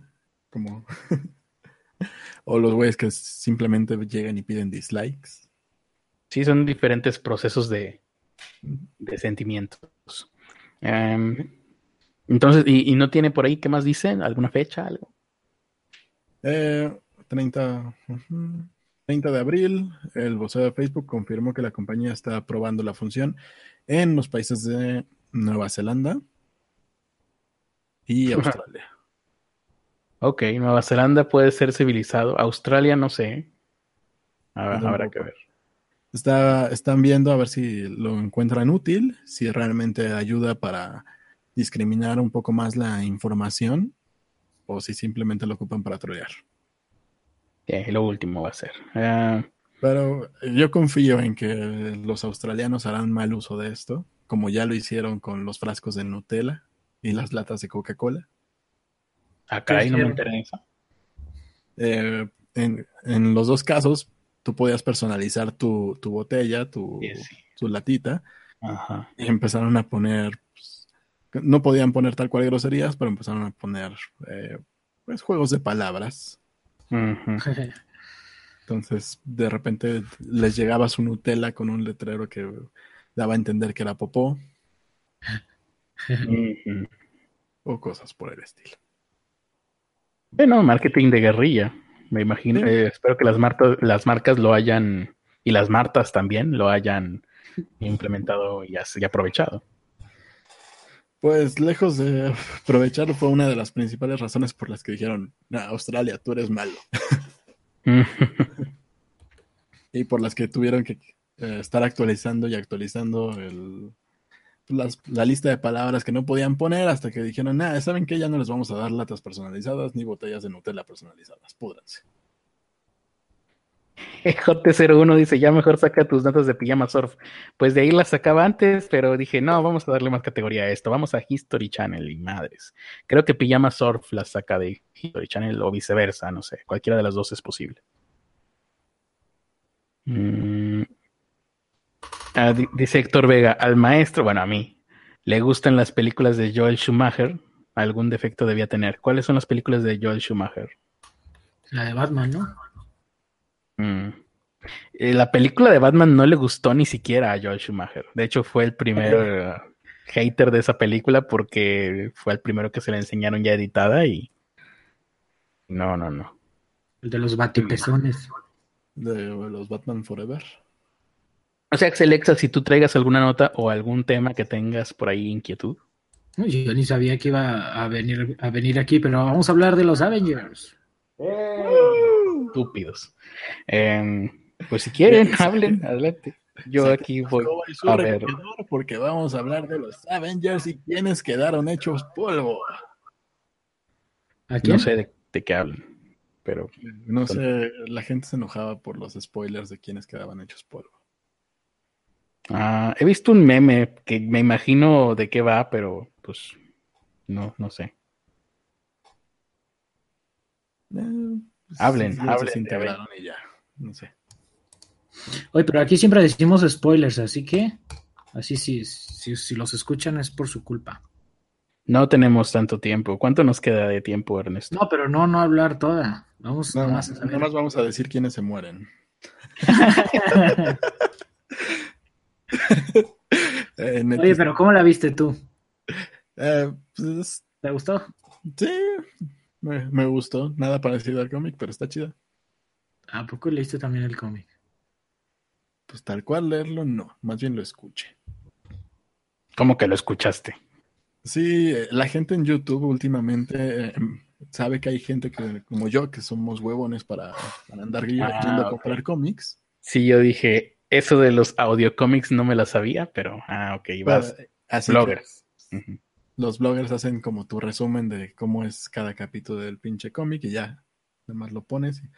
Como. o los güeyes que simplemente llegan y piden dislikes. Sí, son diferentes procesos de, de sentimientos. Em, entonces, ¿y, no tiene por ahí qué más dicen? ¿Alguna fecha? ¿Algo? Eh, 30. 30 de abril, el vocero de Facebook confirmó que la compañía está probando la función en los países de Nueva Zelanda y Australia. Ok, Nueva Zelanda puede ser civilizado. Australia no sé. habrá que ver. Está, están viendo a ver si lo encuentran útil, si realmente ayuda para discriminar un poco más la información o si simplemente lo ocupan para trolear lo último va a ser. Ah, Pero yo confío en que los australianos harán mal uso de esto, como ya lo hicieron con los frascos de Nutella y las latas de Coca-Cola. Acá ahí no me interesa. Eh, en, los dos casos, tú podías personalizar tu, botella, tu, latita, y empezaron a poner, no podían poner tal cual groserías, pero empezaron a poner eh, pues, juegos de palabras Entonces, de repente les llegaba su Nutella con un letrero que daba a entender que era popó. o cosas por el estilo. Bueno, marketing de guerrilla, me imagino. Eh, espero que las, las marcas lo hayan, y las martas también, lo hayan implementado y, y aprovechado. Pues lejos de aprovechar fue una de las principales razones por las que dijeron, Australia, tú eres malo. y por las que tuvieron que eh, estar actualizando y actualizando el, la lista de palabras que no podían poner hasta que dijeron, nada, ¿saben qué? Ya no les vamos a dar latas personalizadas ni botellas de Nutella personalizadas, púdranse. J01 dice, ya mejor saca tus notas de pijama surf. Pues de ahí las sacaba antes, pero dije, no, vamos a darle más categoría a esto. Vamos a History Channel y madres. Creo que pijama surf las saca de History Channel o viceversa, no sé. Cualquiera de las dos es posible. Mm. Ah, dice Héctor Vega, al maestro, bueno, a mí, le gustan las películas de Joel Schumacher. Algún defecto debía tener. ¿Cuáles son las películas de Joel Schumacher? La de Batman, ¿no? Mm. Eh, la película de Batman no le gustó ni siquiera a Joel Schumacher. De hecho, fue el primer hater de esa película porque fue el primero que se le enseñaron ya editada y no, no, no. El de los batipezones. De los Batman Forever. O sea, Alexa, si tú traigas alguna nota o algún tema que tengas por ahí inquietud. Yo ni sabía que iba a venir, a venir aquí, pero vamos a hablar de los Avengers. Estúpidos. Em, pues si quieren, hablen, adelante. Yo aquí voy a ver. Porque vamos a hablar de los Avengers y quienes quedaron hechos polvo. No sé de, qué hablan, pero... No sé, la gente se enojaba por los spoilers de quienes quedaban hechos polvo. Ah, he visto un meme que me imagino de qué va, pero pues no, no sé. Pues, hablen, hablen. y ya, no sé. Oye, pero aquí siempre decimos spoilers, así que así sí, si, si, los escuchan es por su culpa. No tenemos tanto tiempo. ¿Cuánto nos queda de tiempo, Ernesto? No, pero no, no hablar toda. Vamos no, nomás a vamos a decir quiénes se mueren. Eh, Oye, pero ¿cómo la viste tú? Eh, pues, ¿Te gustó? Sí, me, gustó. Nada parecido al cómic, pero está chida. ¿A poco leíste también el cómic? Pues tal cual leerlo, no. Más bien lo escuché. ¿Cómo que lo escuchaste? Sí, eh, la gente en YouTube últimamente sabe que hay gente que, como yo, que somos huevones para, andar yendo a ah, comprar cómics. Sí, yo dije, eso de los audio cómics no me la sabía, pero, ah, ok, vas. bloggers. Los bloggers hacen como tu resumen de cómo es cada capítulo del pinche cómic y ya, nada más lo pones y,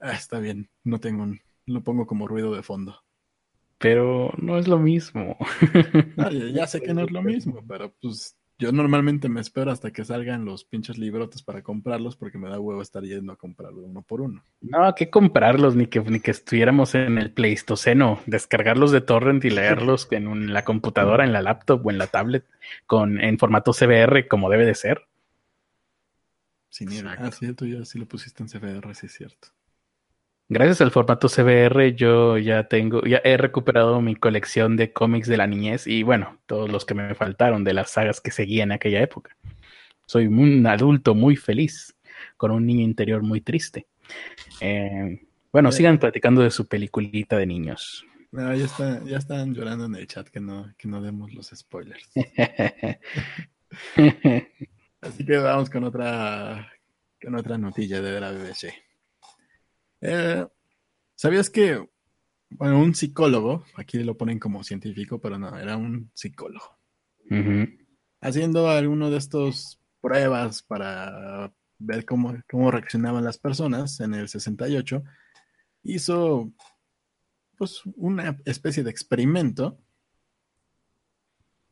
ah, está bien, no tengo un, lo pongo como ruido de fondo. Pero no es lo mismo. ya sé que no es lo mismo, pero pues yo normalmente me espero hasta que salgan los pinches librotes para comprarlos porque me da huevo estar yendo a comprarlo uno por uno. No, que comprarlos, ni que, ni que estuviéramos en el Pleistoceno, descargarlos de torrent y leerlos en, la computadora, en la laptop o en la tablet con, en formato CBR como debe de ser. Sí, mira, ah, cierto, ya sí lo pusiste en CBR, sí es cierto. Gracias al formato CBR yo ya tengo, ya he recuperado mi colección de cómics de la niñez y bueno, todos los que me faltaron de las sagas que seguía en aquella época. Soy un adulto muy feliz, con un niño interior muy triste. Eh, bueno, sigan platicando de su peliculita de niños. No, ya, ya están llorando en el chat que no, que no demos los spoilers. Así que vamos con otra, con otra notilla de la BBC. Eh, ¿Sabías que, bueno, un psicólogo, aquí lo ponen como científico, pero no, era un psicólogo, haciendo alguno de estos pruebas para ver cómo, cómo reaccionaban las personas en el 68, hizo pues una especie de experimento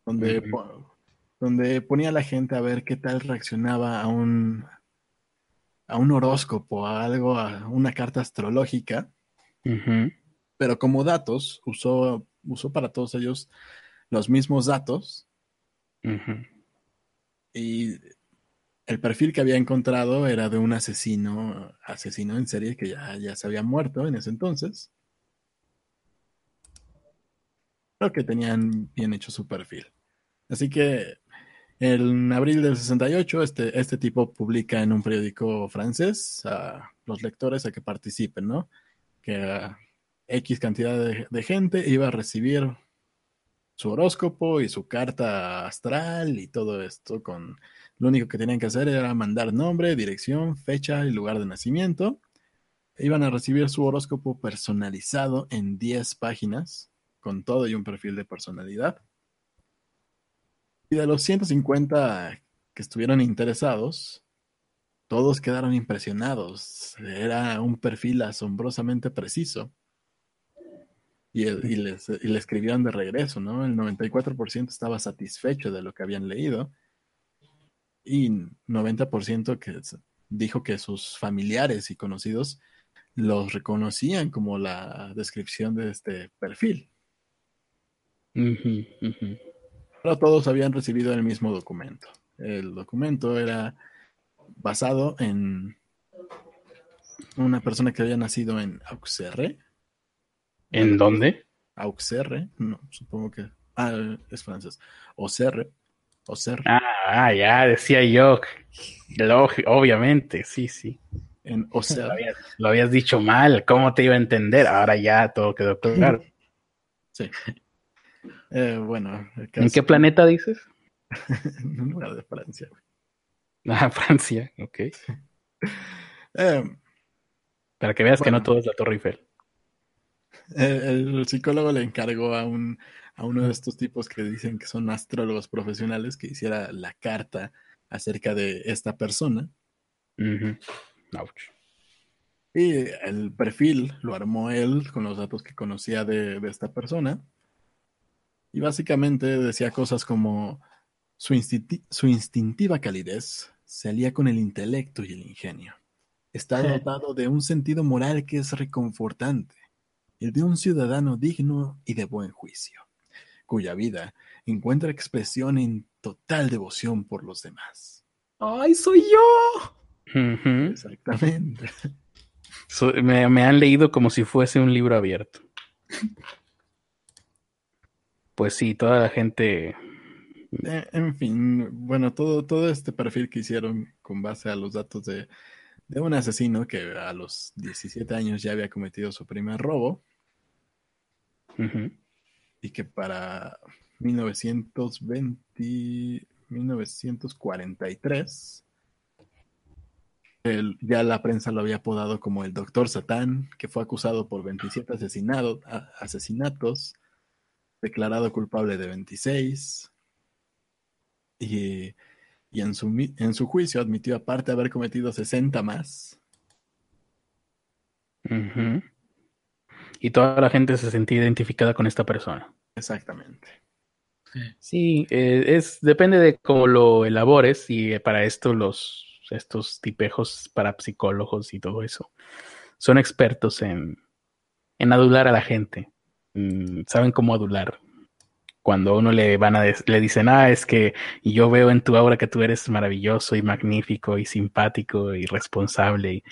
donde, donde ponía a la gente a ver qué tal reaccionaba a un, a un horóscopo, a algo, a una carta astrológica, pero como datos usó, usó para todos ellos los mismos datos. Y el perfil que había encontrado era de un asesino, asesino en serie que ya, ya se había muerto en ese entonces. Creo que tenían bien hecho su perfil. Así que en abril del 68, este, este tipo publica en un periódico francés a los lectores a que participen, ¿no? Que X cantidad de, gente iba a recibir su horóscopo y su carta astral y todo esto con lo único que tenían que hacer era mandar nombre, dirección, fecha y lugar de nacimiento. Iban a recibir su horóscopo personalizado en 10 páginas con todo y un perfil de personalidad. Y de los 150 que estuvieron interesados, todos quedaron impresionados. Era un perfil asombrosamente preciso. Y, le escribieron de regreso, ¿no? El 94% estaba satisfecho de lo que habían leído. Y 90% que dijo que sus familiares y conocidos los reconocían como la descripción de este perfil todos habían recibido el mismo documento. El documento era basado en una persona que había nacido en Auxerre. ¿En dónde? Auxerre, no, supongo que Ah, es francés. Auxerre. Auxerre. Ah, ya decía yo. obviamente, sí, sí. En Auxerre. Lo habías, lo habías dicho mal. ¿Cómo te iba a entender? Ahora ya todo quedó claro. Sí. Eh, bueno. ¿En qué planeta dices? en un lugar de Francia. Ah, Francia, ok. Eh, Para que veas que no todo es la Torre Eiffel. El, psicólogo le encargó a, un, a uno de estos tipos que dicen que son astrólogos profesionales que hiciera la carta acerca de esta persona. Y el perfil lo armó él con los datos que conocía de, de esta persona. Y básicamente decía cosas como su, su instintiva calidez se alía con el intelecto y el ingenio. Está dotado de un sentido moral que es reconfortante, el de un ciudadano digno y de buen juicio, cuya vida encuentra expresión en total devoción por los demás. ¡Ay, soy yo! Exactamente. me, me han leído como si fuese un libro abierto. Pues sí, toda la gente eh, en fin, bueno, todo, todo este perfil que hicieron con base a los datos de, un asesino que a los 17 años ya había cometido su primer robo. Y que para 1920, 1943 ya la prensa lo había apodado como el Doctor Satán, que fue acusado por 27 asesinatos, declarado culpable de 26, y, en, su, en su juicio admitió aparte haber cometido 60 más. Y toda la gente se sentía identificada con esta persona. Exactamente. Sí, eh, es, depende de cómo lo elabores y eh, para esto los, estos tipejos para psicólogos y todo eso son expertos en, en adular a la gente. Mm, saben cómo adular cuando uno le van a le dicen, ah, es que yo veo en tu aura que tú eres maravilloso y magnífico y simpático y responsable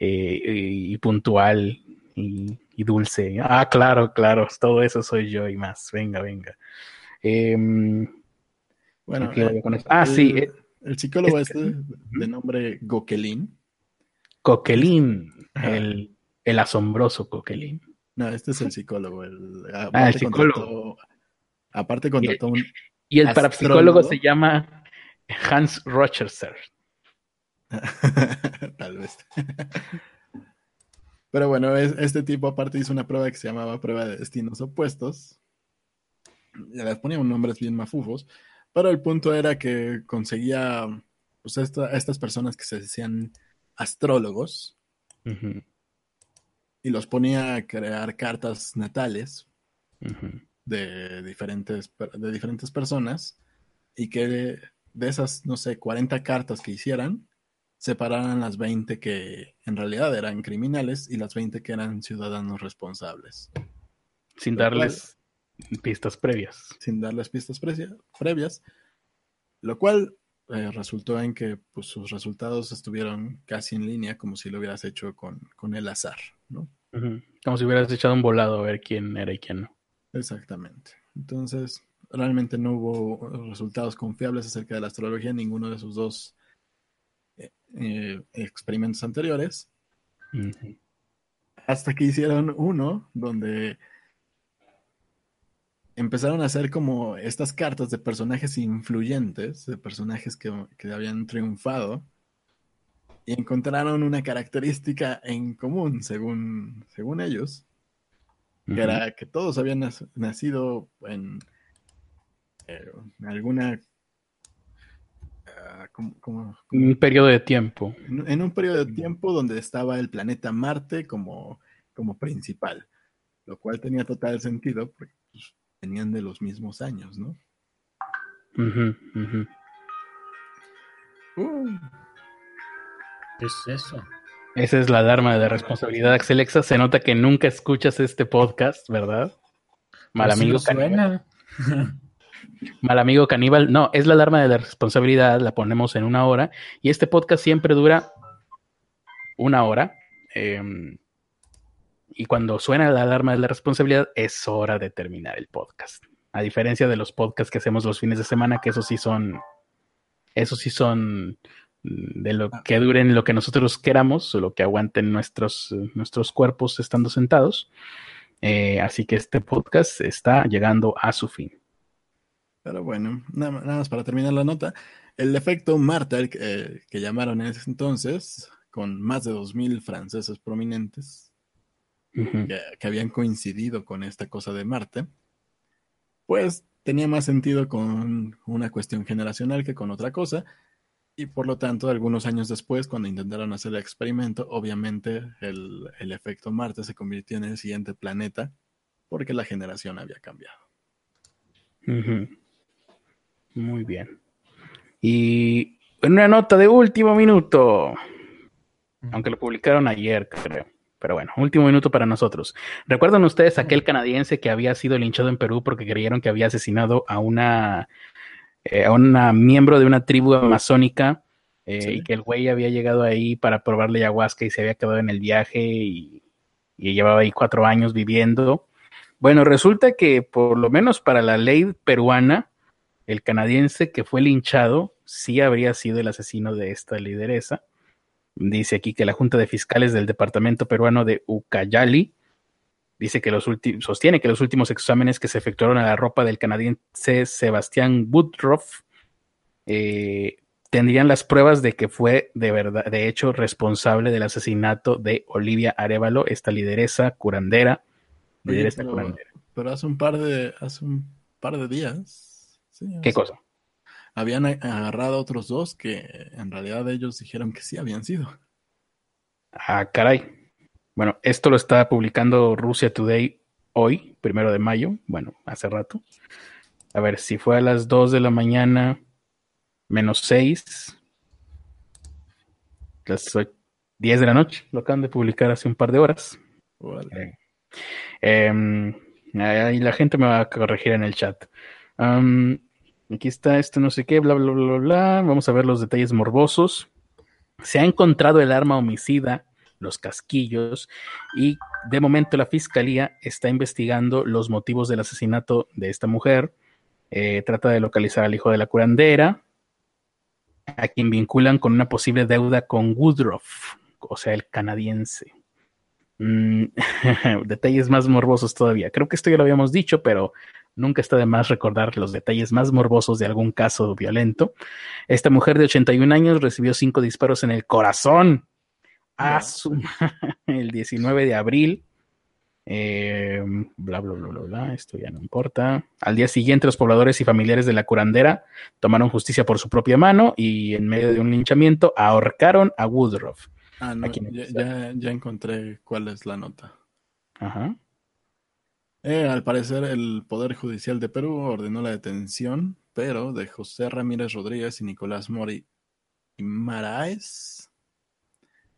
y, eh, puntual y, dulce. Ah, claro, claro, todo eso soy yo y más. Venga, venga. Em, bueno, eh, ah, sí. Eh, el psicólogo este, de nombre Gokelin. Coquelin, el, el asombroso Coquelin. No, este es el psicólogo. El, ah, el psicólogo. Aparte contrató un... Y el parapsicólogo se llama Hans Rochester. Tal vez. Pero bueno, este tipo aparte hizo una prueba que se llamaba prueba de destinos opuestos. Les ponía nombres bien mafufos. Pero el punto era que conseguía pues, estas personas que se decían astrólogos y los ponía a crear cartas natales de diferentes, de diferentes personas y que de, esas, no sé, 40 cartas que hicieran, separaran las 20 que en realidad eran criminales y las 20 que eran ciudadanos responsables. Sin darles pistas previas. Sin darles pistas previas, lo cual eh, resultó en que pues, sus resultados estuvieron casi en línea, como si lo hubieras hecho con, con el azar, ¿no? Como si hubieras echado un volado a ver quién era y quién no. Exactamente. Entonces, realmente no hubo resultados confiables acerca de la astrología en ninguno de sus dos eh, eh, experimentos anteriores. Hasta que hicieron uno donde empezaron a hacer como estas cartas de personajes influyentes, de personajes que, habían triunfado, y encontraron una característica en común, según, según ellos, que era que todos habían nacido en, eh, alguna... Ah, un periodo de tiempo. En, un periodo de tiempo donde estaba el planeta Marte como, como principal, lo cual tenía total sentido porque pues, venían de los mismos años, ¿no? Uh. ¿Qué es eso? Esa es la alarma de responsabilidad, Axelexa. Se nota que nunca escuchas este podcast, ¿verdad? Mal pues amigo caníbal. Mal amigo caníbal. No, es la alarma de la responsabilidad, la ponemos en una hora. Y este podcast siempre dura una hora. Em, y cuando suena la alarma de la responsabilidad, es hora de terminar el podcast. A diferencia de los podcasts que hacemos los fines de semana, que esos sí son, esos sí son de lo que duren lo que nosotros queramos o lo que aguanten nuestros, nuestros cuerpos estando sentados. Eh, así que este podcast está llegando a su fin. Pero bueno, nada, más para terminar la nota, el efecto Martel eh, que llamaron en ese entonces, con más de 2.000 franceses prominentes que, habían coincidido con esta cosa de Marte, pues tenía más sentido con una cuestión generacional que con otra cosa. Y por lo tanto, algunos años después, cuando intentaron hacer el experimento, obviamente el, efecto Marte se convirtió en el siguiente planeta porque la generación había cambiado. Muy bien. Y una nota de último minuto, aunque lo publicaron ayer, creo. Pero bueno, último minuto para nosotros. ¿Recuerdan ustedes aquel canadiense que había sido linchado en Perú porque creyeron que había asesinado a una, eh, a una miembro de una tribu amazónica eh, y que el güey había llegado ahí para probarle ayahuasca y se había quedado en el viaje y, y llevaba ahí cuatro años viviendo? Bueno, resulta que por lo menos para la ley peruana, el canadiense que fue linchado sí habría sido el asesino de esta lideresa Dice aquí que la Junta de Fiscales del Departamento Peruano de Ucayali dice que los sostiene que los últimos exámenes que se efectuaron a la ropa del canadiense Sebastián Woodruff eh, tendrían las pruebas de que fue de verdad, de hecho, responsable del asesinato de Olivia Arevalo, esta lideresa curandera. pero, hace un par de, hace un par de días. ¿Qué cosa? habían agarrado a otros dos que en realidad ellos dijeron que sí habían sido. Ah, caray. Bueno, esto lo está publicando Rusia Today hoy, primero de mayo, bueno, hace rato. A ver, si fue a las 2 de la mañana, menos 6, las 10 de la noche, lo acaban de publicar hace un par de horas. Vale. Eh, ahí la gente me va a corregir en el chat. Aquí está esto, no sé qué, bla, bla, bla, bla. Vamos a ver los detalles morbosos. Se ha encontrado el arma homicida, los casquillos, y de momento la fiscalía está investigando los motivos del asesinato de esta mujer. Eh, trata de localizar al hijo de la curandera, a quien vinculan con una posible deuda con Woodruff, o sea, el canadiense. Mm, detalles más morbosos todavía. Creo que esto ya lo habíamos dicho, pero Nunca está de más recordar los detalles más morbosos de algún caso violento. Esta mujer de 81 años recibió cinco disparos en el corazón a su, el 19 de abril. Eh, bla, bla, bla, bla, bla, esto ya no importa. Al día siguiente, los pobladores y familiares de la curandera tomaron justicia por su propia mano y en medio de un linchamiento ahorcaron a Woodruff. Ah, no, ya, ya encontré cuál es la nota. Ajá. Eh, al parecer, el Poder Judicial de Perú ordenó la detención, pero de José Ramírez Rodríguez y Nicolás Mori y Maraes.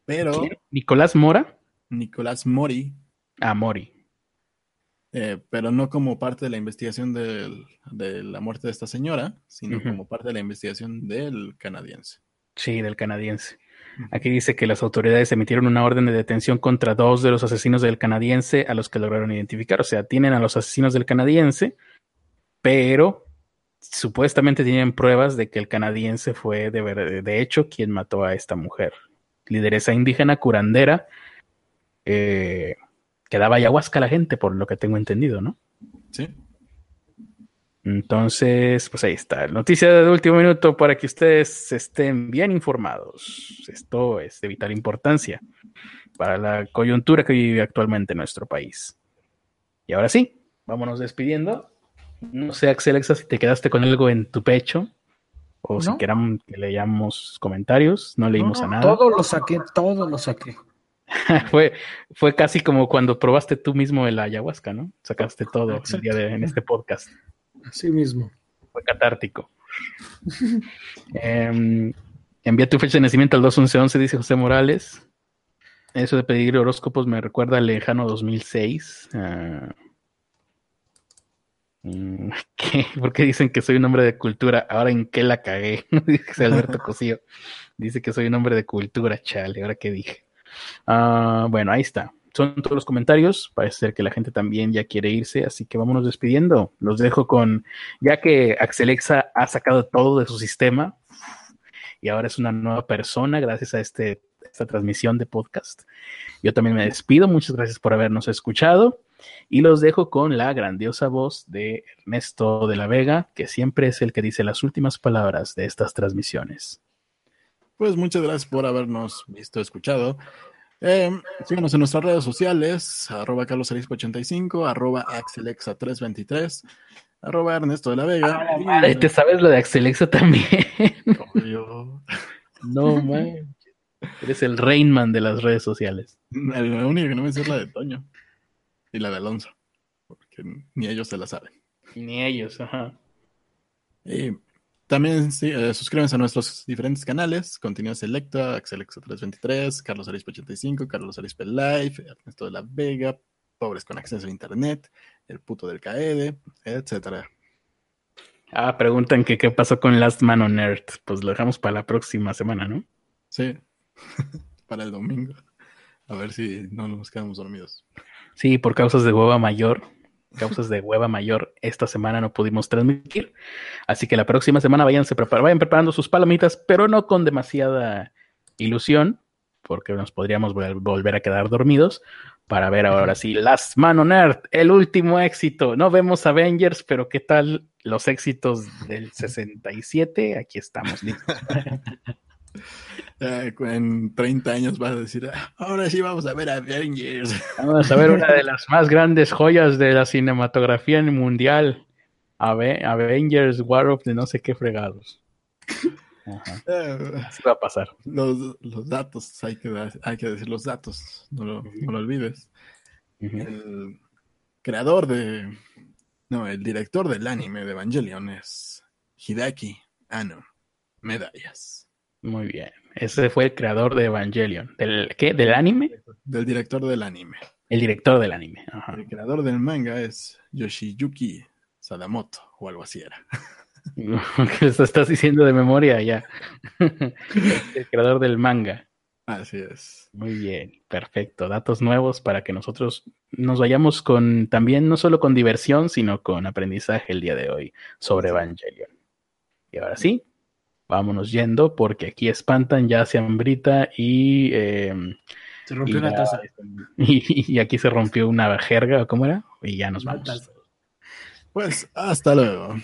Pero. ¿Nicolás Mora? Nicolás Mori. Ah, Mori. Eh, pero no como parte de la investigación de la muerte de esta señora, sino como parte de la investigación del canadiense. Sí, del canadiense. Aquí dice que las autoridades emitieron una orden de detención contra dos de los asesinos del canadiense a los que lograron identificar. O sea, tienen a los asesinos del canadiense, pero supuestamente tienen pruebas de que el canadiense fue de, de hecho quien mató a esta mujer. Lideresa indígena curandera eh, que daba ayahuasca a la gente, por lo que tengo entendido, ¿no? Sí. Entonces, pues ahí está. Noticia de último minuto para que ustedes estén bien informados. Esto es de vital importancia para la coyuntura que vive actualmente nuestro país. Y ahora sí, vámonos despidiendo. No sé, Axel, si te quedaste con algo en tu pecho o si queramos que leamos comentarios. No leímos a nada. Todo lo saqué, todo lo saqué. fue, fue casi como cuando probaste tú mismo el ayahuasca, ¿no? Sacaste todo el día de, en este podcast. Así mismo. Fue catártico. eh, envía tu fecha de nacimiento al 21111, dice José Morales. Eso de pedir horóscopos me recuerda al lejano 2006. Ah, mm, ¿Qué? ¿Por qué dicen que soy un hombre de cultura? Ahora en qué la cagué, dice Alberto Cosío. Dice que soy un hombre de cultura, chale, ahora qué dije. Ah, bueno, ahí está. son todos los comentarios. Parece ser que la gente también ya quiere irse, así que vámonos despidiendo. Los dejo con, ya que Axelexa ha sacado todo de su sistema y ahora es una nueva persona gracias a este, esta transmisión de podcast. Yo también me despido. Muchas gracias por habernos escuchado y los dejo con la grandiosa voz de Ernesto de la Vega, que siempre es el que dice las últimas palabras de estas transmisiones. Pues muchas gracias por habernos visto, escuchado. Eh, síganos en nuestras redes sociales, arroba carlosarisco85, arroba axelexa323, arroba Ernesto de la Vega. Ah, ¿Te sabes lo de Axelexa también? no, man. Eres el Rainman de las redes sociales. La única que no me sé es la de Toño y la de Alonso, porque ni ellos se la saben. Ni ellos, ajá. Y también sí, eh, suscríbanse a nuestros diferentes canales, Contenido Selecta, Axelexa 323, Carlos Arispe 85, Carlos Arispe Live, Ernesto de la Vega, Pobres con Acceso a Internet, El Puto del KED, etcétera. Ah, preguntan que qué pasó con Last Man on Earth. Pues lo dejamos para la próxima semana, ¿no? Sí, para el domingo. A ver si no nos quedamos dormidos. Sí, por causas de hueva mayor, causas de hueva mayor, esta semana no pudimos transmitir. Así que la próxima semana váyanse vayan preparando sus palomitas, pero no con demasiada ilusión, porque nos podríamos volver a quedar dormidos para ver ahora sí Last Man on Earth, el último éxito. No vemos Avengers, pero ¿qué tal los éxitos del 67? Aquí estamos listos. en 30 años vas a decir, ah, ahora sí vamos a ver Avengers. Vamos a ver una de las más grandes joyas de la cinematografía mundial. Avengers War of the no sé qué fregados. Así va a pasar. Los, datos, hay que, hay que decir los datos, no lo, olvides. El creador de, no, el director del anime de Evangelion es Hideki Anno. Medallas. Muy bien. Ese fue el creador de Evangelion. ¿Del qué? ¿Del anime? Del director del anime. El director del anime. El creador del manga es Yoshiyuki Sadamoto, o algo así era. que estás diciendo de memoria ya. el creador del manga. Así es. Muy bien, perfecto. Datos nuevos para que nosotros nos vayamos con también, no solo con diversión, sino con aprendizaje el día de hoy sobre Evangelion. Y ahora sí, vámonos yendo porque aquí espantan ya se hambrita y... Em, se rompió una taza. Y, aquí se rompió una jerga, ¿cómo era? Y ya nos vamos. Pues hasta luego.